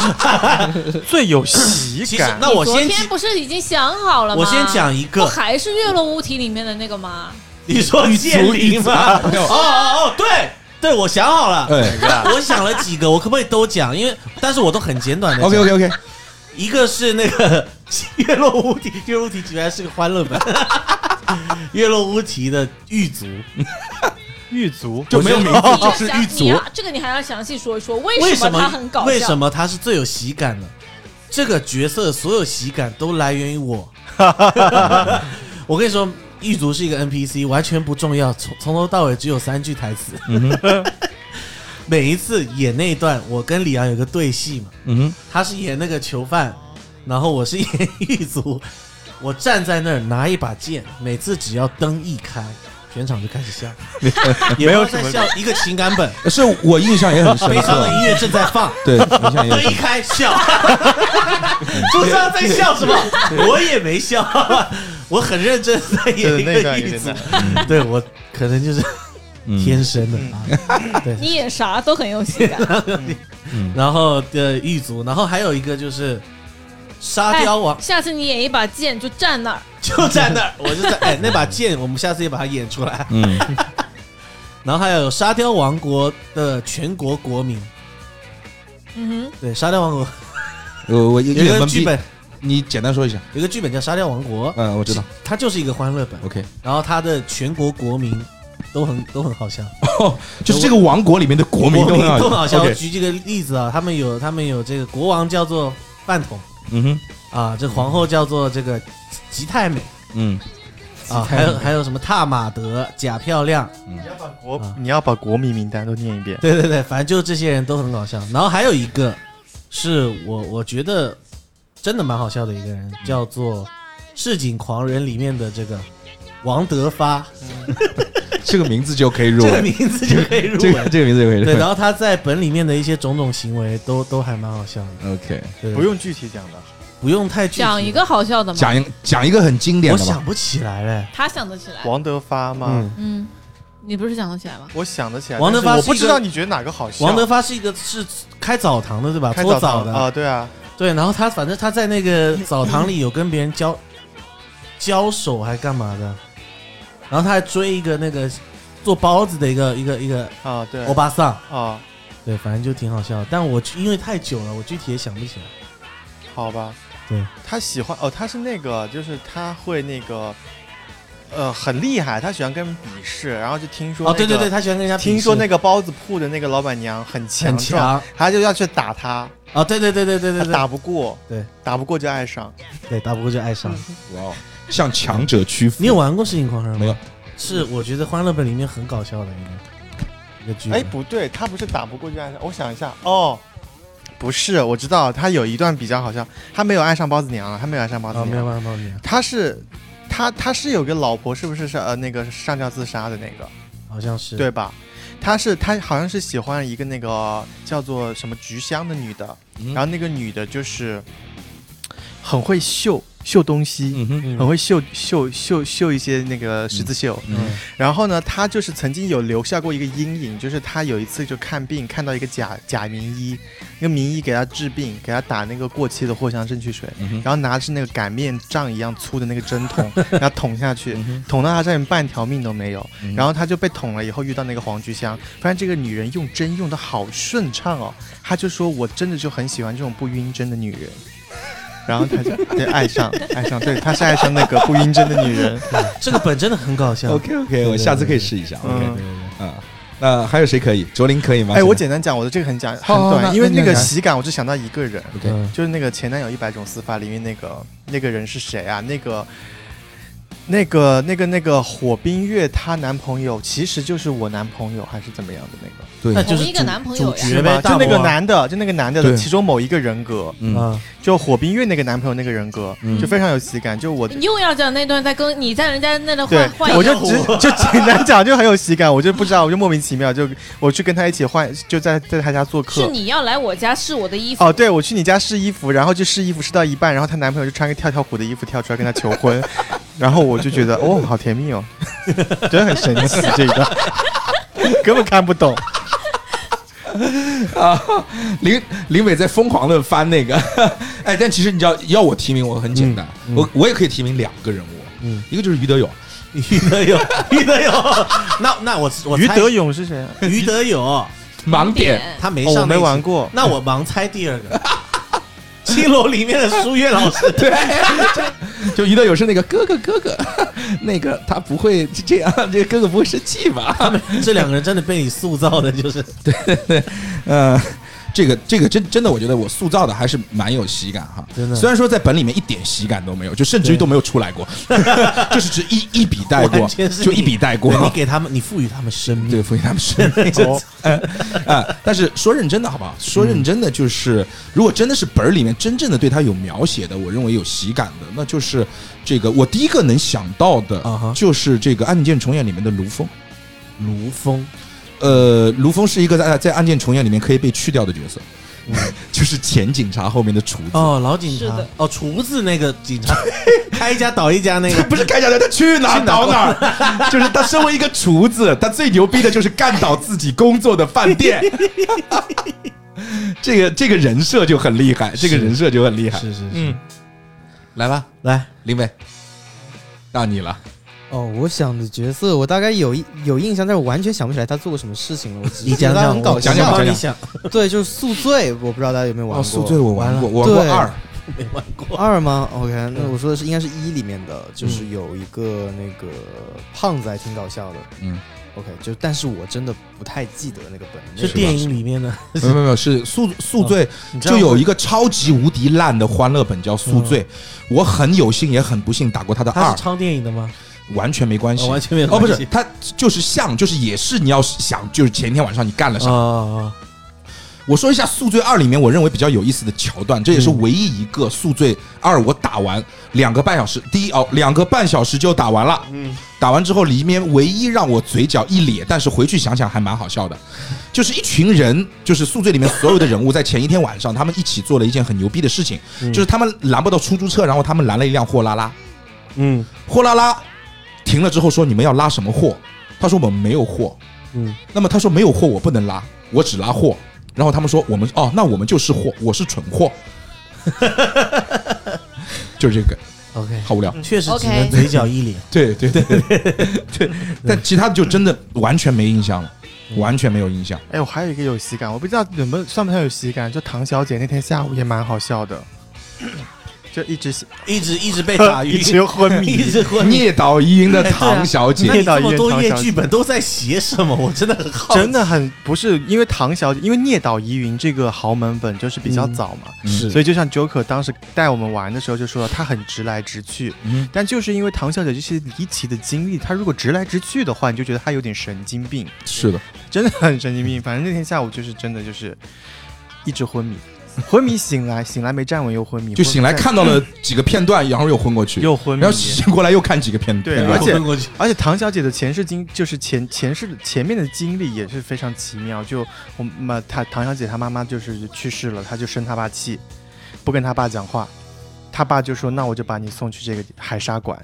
最有喜感，那我先昨天不是已经想好了吗？我先讲一个，不还是月落乌啼里面的那个吗？你说剑灵吗？没有哦哦哦，对对，我想好了。对 我想了几个，我可不可以都讲？因为但是我都很简短的。，OK OK OK，一个是那个月落乌啼，月落乌啼居然是个欢乐本。月落乌啼的狱卒，狱卒就没有名字，就是狱卒这个你还要详细说一说，为什么他很搞笑？为什么他是最有喜感的？这个角色所有喜感都来源于我。我跟你说，狱卒是一个 NPC，完全不重要，从从头到尾只有三句台词。嗯，每一次演那一段，我跟李阳有个对戏嘛，嗯哼，他是演那个囚犯，然后我是演狱卒，我站在那儿拿一把剑，每次只要灯一开，全场就开始笑，也 没有什么笑一个情感本，是我印象也很深悲伤的，音乐正在放，对，灯一。开笑，不知道在笑什么，我也没笑，我很认真在演一个狱卒段有点，对我可能就是嗯。天生的。啊，对。你演啥都很有喜感。嗯。然后的狱卒，然后还有一个就是沙雕王，下次你演一把剑就站那儿，就站那儿，我就在哎那把剑，我们下次也把它演出来。嗯，然后还有沙雕王国的全国国民，嗯哼。对沙雕王国。我我有点懵逼，个剧本，你简单说一下。有个剧本叫《沙雕王国》，嗯，我知道。它就是一个欢乐本，OK，然后它的全国国民都很都很好笑，哦就是这个王国里面的国民都很好都很好笑。我 OK，举几个例子啊，他们有他们有这个国王叫做饭桶嗯哼，啊，这皇后叫做这个吉太美嗯，啊，还有还有什么踏马德、贾漂亮。你要把国啊你要把国民名单都念一遍。对对对，反正就这些人都很搞笑。然后还有一个是我我觉得真的蛮好笑的一个人，叫做《市井狂人》里面的这个王德发，这个名字就可以入这个围，名字就可以入这个围。这个名字就可以入对，围然。后他在本里面的一些种种行为都都还蛮好笑的，OK，对不用具体讲的，不用太具体讲一个，好笑的嘛。讲一讲一个很经典的吧我想。不起来嘞。他想得起来。王德发吗？嗯，嗯，你不是想得起来吗？我想得起来，王德发我不知道你觉得哪个好笑。王德发是一个是开澡堂的对吧？开搓澡的啊，对啊，对，然后他反正他在那个澡堂里有跟别人交交手还干嘛的，然后他还追一个那个做包子的一个一个一个啊对欧巴桑，啊，对，反正就挺好笑。但我因为太久了，我具体也想不起来。好吧。对，他喜欢哦，他是那个，就是他会那个呃很厉害，他喜欢跟人比试，然后就听说、哦，对对对，，他喜欢跟人家比听说那个包子铺的那个老板娘很强很，强他就要去打他，哦，对对对对对对对，打不过，对，打不过就爱上。对打不过就爱上。哇哦，向强者屈服。你有玩过《摄影狂人》吗？没有，是我觉得《欢乐本》里面很搞笑的一个一个剧。哎，不对，他不是打不过就爱上，我想一下，哦，不是，我知道他有一段比较好笑，他没有爱上包子娘啊，他没有爱上包子娘哦，没有爱上包子娘，他是他他是有个老婆，是不是是呃那个上吊自杀的那个，好像是。对吧？他是他好像是喜欢一个那个叫做什么菊香的女的，嗯。然后那个女的就是很会绣绣东西，嗯哼，嗯很会绣绣绣绣一些那个十字绣。嗯然后呢，他就是曾经有留下过一个阴影，就是他有一次就看病看到一个假假名医，那个名医给他治病，给他打那个过期的藿香正气水，嗯然后拿的是那个擀面杖一样粗的那个针筒，然后捅下去嗯，捅到他上面半条命都没有。嗯然后他就被捅了以后遇到那个黄菊香，发现这个女人用针用的好顺畅哦，他就说我真的就很喜欢这种不晕针的女人。然后他就对爱上 爱上，对，他是爱上那个不晕针的女人。这个本真的很搞笑。OK OK，我下次可以试一下。嗯 OK 对对对啊，那还有谁可以？卓林可以吗？哎，我简单讲，我的这个很讲很短，因为那个喜感，我只想到一个人，在 OK，嗯就是那个前男友一百种死法里面那个那个人是谁啊？那个那个那个那个火冰月她男朋友其实就是我男朋友还是怎么样的那个？对。那就是同一个男朋友呀。主角呗，就那个男的，就那个男的的其中某一个人格，嗯。啊，就火冰月那个男朋友那个人格，嗯。就非常有喜感。就我你又要讲那段在跟你在人家那段对换，换我就一个只 就简单讲就很有喜感，我就不知道，我就莫名其妙就我去跟他一起换，就在在他家做客。是你要来我家试我的衣服。哦，对，我去你家试衣服，然后就试衣服试到一半，然后她男朋友就穿个跳跳虎的衣服跳出来跟她求婚，然后我就觉得 哦，好甜蜜哦，真的很神奇这一段，根本看不懂。啊，林林伟在疯狂的翻那个，哎，但其实你知道，要我提名我很简单，嗯嗯。我我也可以提名两个人物，嗯，一个就是于德勇，于德勇，于德勇，那那我我于德勇是谁啊？于德勇，盲点，他没哦，我没上那一期。玩过。那我盲猜第二个，青楼里面的书月老师，对，就娱乐有声那个哥哥哥哥，那个他不会这样，这个哥哥不会生气吧？这两个人真的被你塑造的，就是 呃，这个这个真真的，我觉得我塑造的还是蛮有喜感哈。真的虽然说在本里面一点喜感都没有，就甚至于都没有出来过，就是只一一笔带过 就一笔带过。你给他们，你赋予他们生命，对，赋予他们生命。哦啊、但是说认真的，好不好？说认真的，就是、如果真的是本儿里面真正的对他有描写的，我认为有喜感的，那就是这个我第一个能想到的就是这个《案件重演》里面的卢峰。卢峰，呃，卢峰是一个在在《案件重演》里面可以被去掉的角色，就是前警察后面的厨子。哦，老警察，哦，厨子那个警察，开一家倒一家那个，不是开一家的，他去哪儿 倒哪儿。就是他身为一个厨子，他最牛逼的就是干倒自己工作的饭店。这个这个人设就很厉害，这个人设就很厉害。是是是，嗯，来吧，来，林伟，到你了。哦，我想的角色我大概有一有印象，但是我完全想不起来他做过什么事情了。我只你讲讲，觉得他很搞我笑。讲讲讲帮你想，对，就是宿醉，我不知道大家有没有玩哦，过。宿醉我玩过，完我玩过对二。没玩过，二吗？OK，那嗯我说的是应该是一里面的，就是有一个那个胖子还挺搞笑的。嗯，OK，就但是我真的不太记得那个本，那个是电影里面的，没有没有是宿宿醉，就有一个超级无敌烂的欢乐本叫宿醉。我很有幸也很不幸打过他的二他是，唱电影的吗？完全没关系。哦，。完全没有哦，不，是，他就是像，就是也是你要想，就是前一天晚上你干了啥？哦我说一下《宿醉二》里面我认为比较有意思的桥段，这也是嗯唯一一个《宿醉二》我打完两个半小时，第一哦，两个半小时就打完了。嗯，打完之后，里面唯一让我嘴角一咧，但是回去想想还蛮好笑的，就是一群人，就是《宿醉》里面所有的人物，在前一天晚上，他们一起做了一件很牛逼的事情，嗯。就是他们拦不到出租车，然后他们拦了一辆货拉拉，嗯。货拉拉停了之后说：“你们要拉什么货？”他说：“我们没有货。”嗯，那么他说没有货我不能拉，我只拉货。然后他们说我们哦，那我们就是货，我是蠢货，就是这个，，OK，好无聊。确实只 OK 能嘴角一咧，对对对 对，但其他的就真的完全没印象了，完全没有印象。哎，我还有一个有喜感，我不知道有没有算不算有喜感，就唐小姐那天下午也蛮好笑的。就一直一直一直被打晕，一直昏迷，一直昏迷。聂导疑云的唐小姐。那，你这么多页聂导疑云唐小姐剧本都在写什么？我真的很好奇。真的很不是因为唐小姐，因为聂导疑云这个豪门本就是比较早嘛，是。所以就像 Joker 当时带我们玩的时候就说了，他很直来直去，嗯。但就是因为唐小姐这些离奇的经历，她如果直来直去的话，你就觉得她有点神经病，是的，真的很神经病。反正那天下午就是真的就是一直昏迷，昏迷醒来，醒来没站稳又昏迷，就醒来看到了几个片段，然后又昏过去，又昏迷然后，醒过来又看几个片段 而且昏过去，而且唐小姐的前世经就是前前世前面的经历也是非常奇妙。就我们她唐小姐她妈妈就是去世了，她就生她爸气，不跟她爸讲话，她爸就说那我就把你送去这个海沙馆。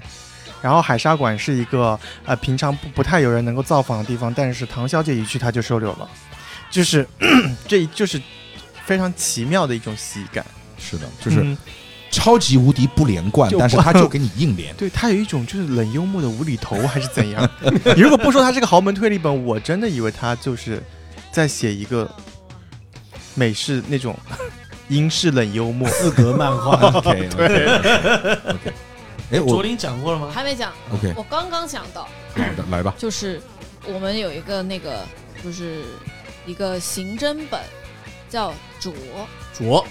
然后海沙馆是一个呃平常不不太有人能够造访的地方，但是唐小姐一去她就收留了，就是 这就是非常奇妙的一种喜感，是的，就是嗯超级无敌不连贯，但是他就给你硬连。对他有一种就是冷幽默的无厘头还是怎样？你 如果不说他是个豪门推理本，我真的以为他就是在写一个美式那种英式冷幽默。四格漫画。OK OK，哎，我卓林讲过了吗？还没讲，OK 我刚刚讲到，好的，来吧。就是我们有一个那个，就是一个刑侦本，叫卓。卓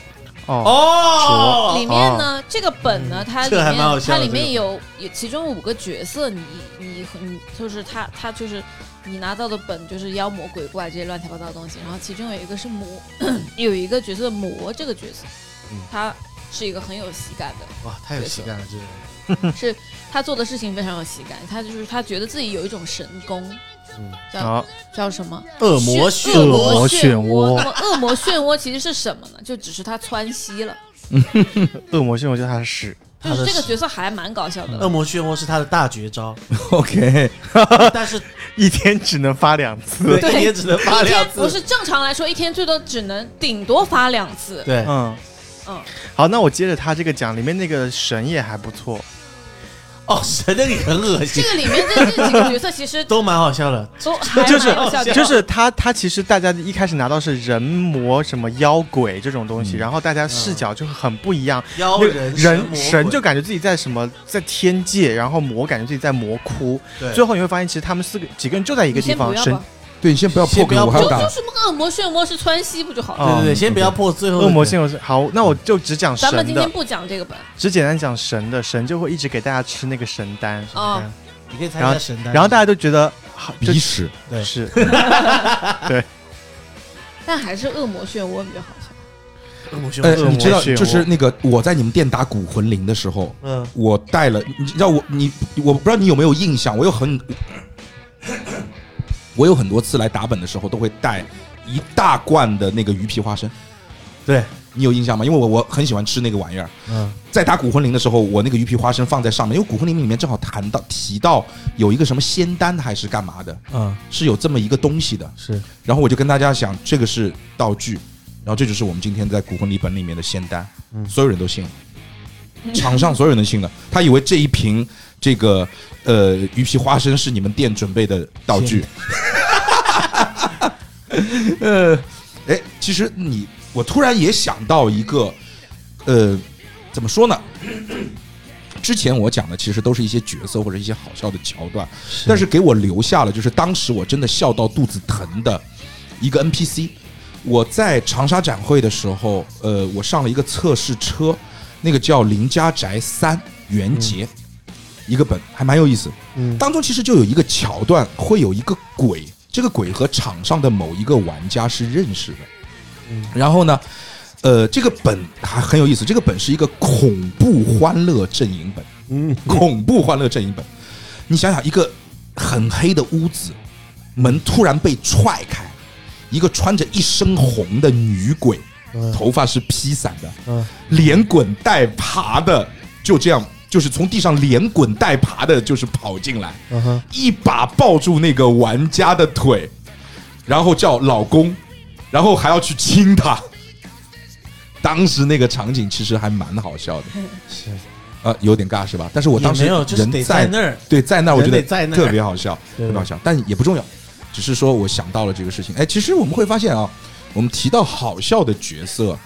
哦，哦。里面呢，这个本呢，它里面它里面有有其中五个角色，你你你就是他他就是你拿到的本就是妖魔鬼怪这些乱七八糟的东西，然后其中有一个是魔，有一个角色魔这个角色嗯，他是一个很有喜感的，哇，太有喜感了，这个人。是他做的事情非常有喜感，他就是他觉得自己有一种神功，嗯叫好，叫什么？恶魔漩涡恶魔漩漩涡那么恶魔漩涡其实是什么呢？就只是他窜稀了，恶魔漩涡就他的屎，就是这个角色还蛮搞笑的。恶魔漩涡是他的大绝招，OK，但是 一天只能发两次。一天只能发两次。不是正常来说，一天最多只能顶多发两次。对，嗯嗯，好，那我接着他这个讲，里面那个神也还不错。哦，神的你很恶心这，个里面这这几个角色其实都蛮好笑的。都还就是就是他，他其实大家一开始拿到是人魔什么妖鬼这种东西，嗯然后大家视角就很不一样，妖那个人神鬼就感觉自己在什么在天界，然后魔感觉自己在魔窟。对最后你会发现，其实他们四个几个人就在一个你地方，神先不要吧，对你先不要破不要我还要打就就。什么恶魔漩涡是川西不就好了？哦对对对，先不要破最后恶魔漩涡是好，那我就只讲神的，咱们今天不讲这个本，只简单讲神的，神就会一直给大家吃那个神丹，啊你可以猜一下神丹。然后大家都觉得好，就鼻屎，对是 对但还是恶魔漩涡比较好笑。呃，恶魔漩涡，你知道，就是那个我在你们店打骨魂灵的时候，嗯，我带了，你知道我你我不知道你有没有印象，我有很，我有很多次来打本的时候都会带一大罐的那个鱼皮花生，对，你有印象吗？因为我我很喜欢吃那个玩意儿。嗯，在打古魂灵的时候，我那个鱼皮花生放在上面，因为古魂灵里面正好谈到提到有一个什么仙丹还是干嘛的，嗯，是有这么一个东西的。是。然后我就跟大家讲，这个是道具，然后这就是我们今天在古魂离本里面的仙丹，嗯。所有人都信。了，场上所有人都信了，他以为这一瓶这个呃鱼皮花生是你们店准备的道具，呃，哎，其实你我突然也想到一个，呃，怎么说呢？之前我讲的其实都是一些角色或者一些好笑的桥段，但是给我留下了就是当时我真的笑到肚子疼的一个 NPC。我在长沙展会的时候，呃，我上了一个测试车，那个叫《林家宅三元节》，一个本还蛮有意思。嗯当中其实就有一个桥段，会有一个鬼，这个鬼和场上的某一个玩家是认识的。嗯然后呢，呃，这个本还很有意思，这个本是一个恐怖欢乐阵营本。嗯，恐怖欢乐阵营本。你想想，一个很黑的屋子，门突然被踹开，一个穿着一身红的女鬼，嗯头发是披散的，嗯连滚带爬的，就这样，就是从地上连滚带爬的，就是跑进来，一把抱住那个玩家的腿，然后叫老公，然后还要去亲他。当时那个场景其实还蛮好笑的，是呃，有点尬是吧？但是我当时也没有，就是在那儿。对，在那儿我觉得特别好笑，对特别好笑，但也不重要，只是说我想到了这个事情。哎，其实我们会发现啊，我们提到好笑的角色，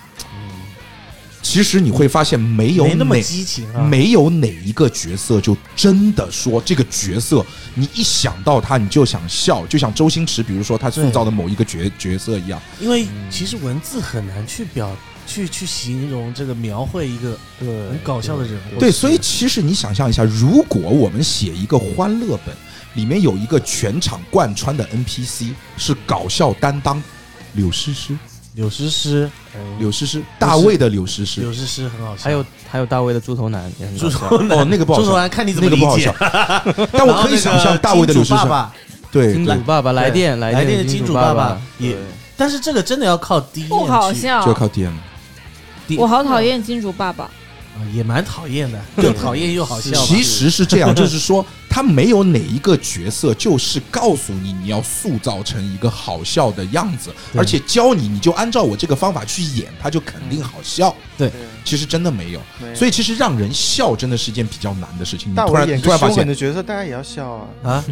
其实你会发现没有没那么激情啊，没有哪一个角色就真的说这个角色，你一想到他你就想笑，就像周星驰，比如说他塑造的某一个角角色一样。因为其实文字很难去表去去形容这个描绘一个很搞笑的人物。对，所以其实你想象一下，如果我们写一个欢乐本，里面有一个全场贯穿的 NPC 是搞笑担当，柳诗诗，柳诗诗，柳诗诗，大卫的柳诗诗。柳，诗诗很好笑，还有还有大卫的猪头男也很搞猪笑头男哦，那个不好笑，猪头男看你怎么理解那个不好笑。但我可以想象大卫的柳诗诗，爸爸，对对。金主，爸爸来电来电电的金主主爸爸。爸也但是这个真的要靠第一不好笑。就，要靠 DM。我好讨厌金主爸爸。啊也蛮讨厌的，又讨厌又好笑。其实是这样，就是说他没有哪一个角色就是告诉你你要塑造成一个好笑的样子，而且教你你就按照我这个方法去演，他就肯定好笑。对，其实真的没有，没有所以其实让人笑真的是一件比较难的事情。你大突然演个凶狠突然发现，的角色，大家也要笑啊。啊，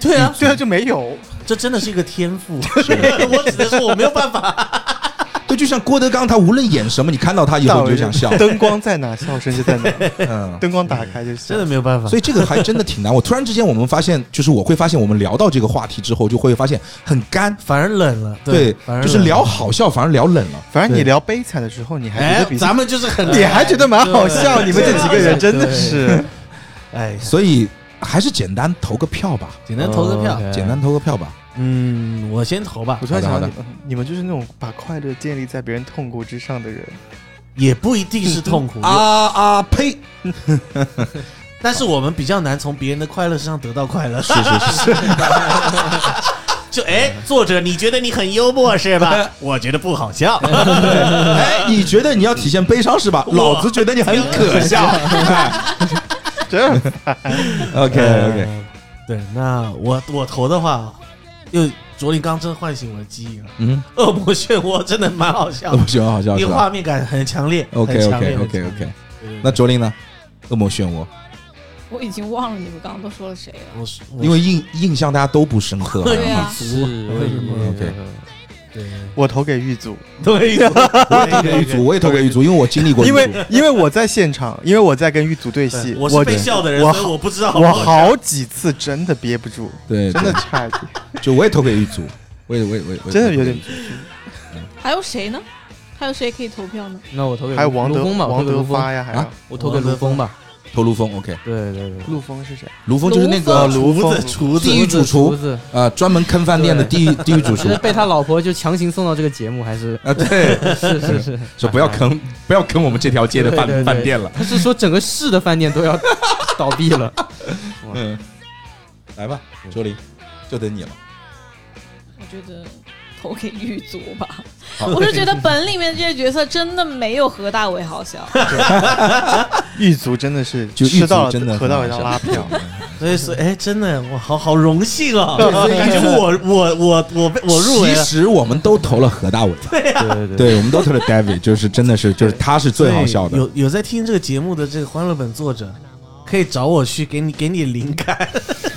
对啊，对啊，就没有。这真的是一个天赋，我只能说我没有办法。对，就像郭德纲，他无论演什么，你看到他以后你就想笑。灯光在哪，笑声就在哪。嗯，灯光打开就笑真的。没有办法。所以这个还真的挺难。我突然之间，我们发现，就是我会发现，我们聊到这个话题之后，就会发现很干。反而冷了，对反，而就是聊好笑，反而聊冷了。反正你聊悲惨的时候，你还觉哎得，比咱们就是很，你还觉得蛮好笑。你们这几个人真的是，哎，所以还是简单投个票吧，简单投个票。简单投个票吧。嗯，我先投吧我，突然想到你们，你们就是那种把快乐建立在别人痛苦之上的人。也不一定是痛苦，啊啊呸！但是我们比较难从别人的快乐身上得到快乐。是是是，就哎，作者，你觉得你很幽默是吧？我觉得不好笑。哎，你觉得你要体现悲伤是吧？老子觉得你很可笑。这 OK OK，对，那我我投的话，又卓林刚真唤醒我的记忆了。嗯，恶魔漩涡真的蛮好笑的，我喜欢好笑因为画面感很强烈。？OK 强烈 OK 很 OK 强 OK，对对对那卓林呢？恶魔漩涡，我已经忘了你们刚刚都说了谁了。我是我因为印印象大家都不深刻。对啊是为什么 OK 对我投给狱卒，对，我也投给狱卒，我也投给狱卒，因为我经历过。因为因为我在现场，因为我在跟狱卒对戏，我是被笑的人，我所以我不知道我好几次真的憋不住，对，真的差一点，就我也投给狱卒，我也我也我也真的有点。还有谁呢？还有谁可以投票呢？那我投给还有王德峰吧，王德发，呀，还有啊我投给卢峰吧。投卢峰，OK，对对对，陆峰是谁？卢峰就是那个厨卢峰。子厨子地狱主厨。厨子，啊，专门坑饭店的地狱地狱主厨。是被他老婆就强行送到这个节目，还是？啊，对，是是是，说不要坑不要坑我们这条街的饭对对对。饭店了。他是说整个市的饭店都要倒闭了。嗯，来吧，周林，就等你了。我觉得投给狱卒吧。我是觉得本里面这些角色真的没有何大为好笑。狱卒真的是就狱卒吃到了真的何大为好笑要拉票，所以说哎，真的我好好荣幸啊，感觉我我我我被我入围其，实我们都投了何大伟，对对对，对，我们都投了 David，就是真的是，就是他是最好笑的。有有在听这个节目的这个欢乐本作者，可以找我去给你给你灵感，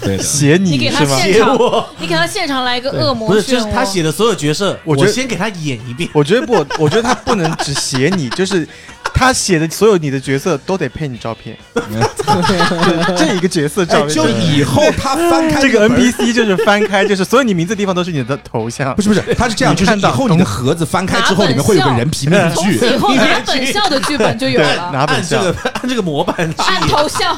对的，写你给他你是吗？写现场，我。你给他现场来一个恶魔不是，就是他涡。写的所有角色，我觉得我先给他演一遍。我觉得不，我觉得他不能只写你，就是他写的所有你的角色都得配你照片，这一个角色照哎，片，就以后他翻开这个 NPC 就是翻开，就是所有你名字的地方都是你的头像不。是不是，他是这样，就是以后你的盒子翻开之后，里面会有个人皮面具。以后拿本校的剧本就有，了，拿本校按这个按这个模板按，头像。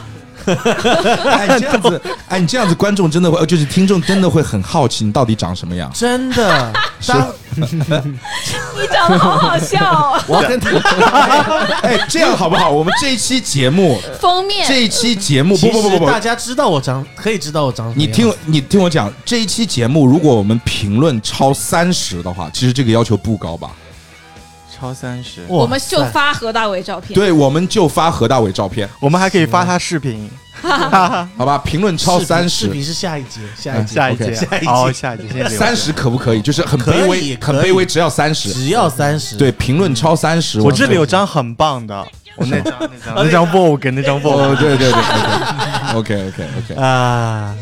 哎，这样子，哎，你这样子，观众真的会，呃就是听众真的会很好奇你到底长什么样。真的。当你长得好好笑哦！我要跟他，哎，这样好不好？我们这一期节目，封面这一期节目，不其不不不不大，家知道我长，可以知道我长什么样你听我你听我讲，这一期节目，如果我们评论超三十的话，其实这个要求不高吧？超三十，我们就发何大伟照片。对，我们就发何大伟照片，我们还可以发他视频，好吧？评论超三十，视频是下一节，下一节，下一集好，下一届，现在三十可不可以？就是很卑微，很卑微，只要三十。只要三十。对，评论超三十，我这里有张很棒的，我那张那张那张 Vogue 那张哦，Vogue，对对对，OK OK OK OK，啊，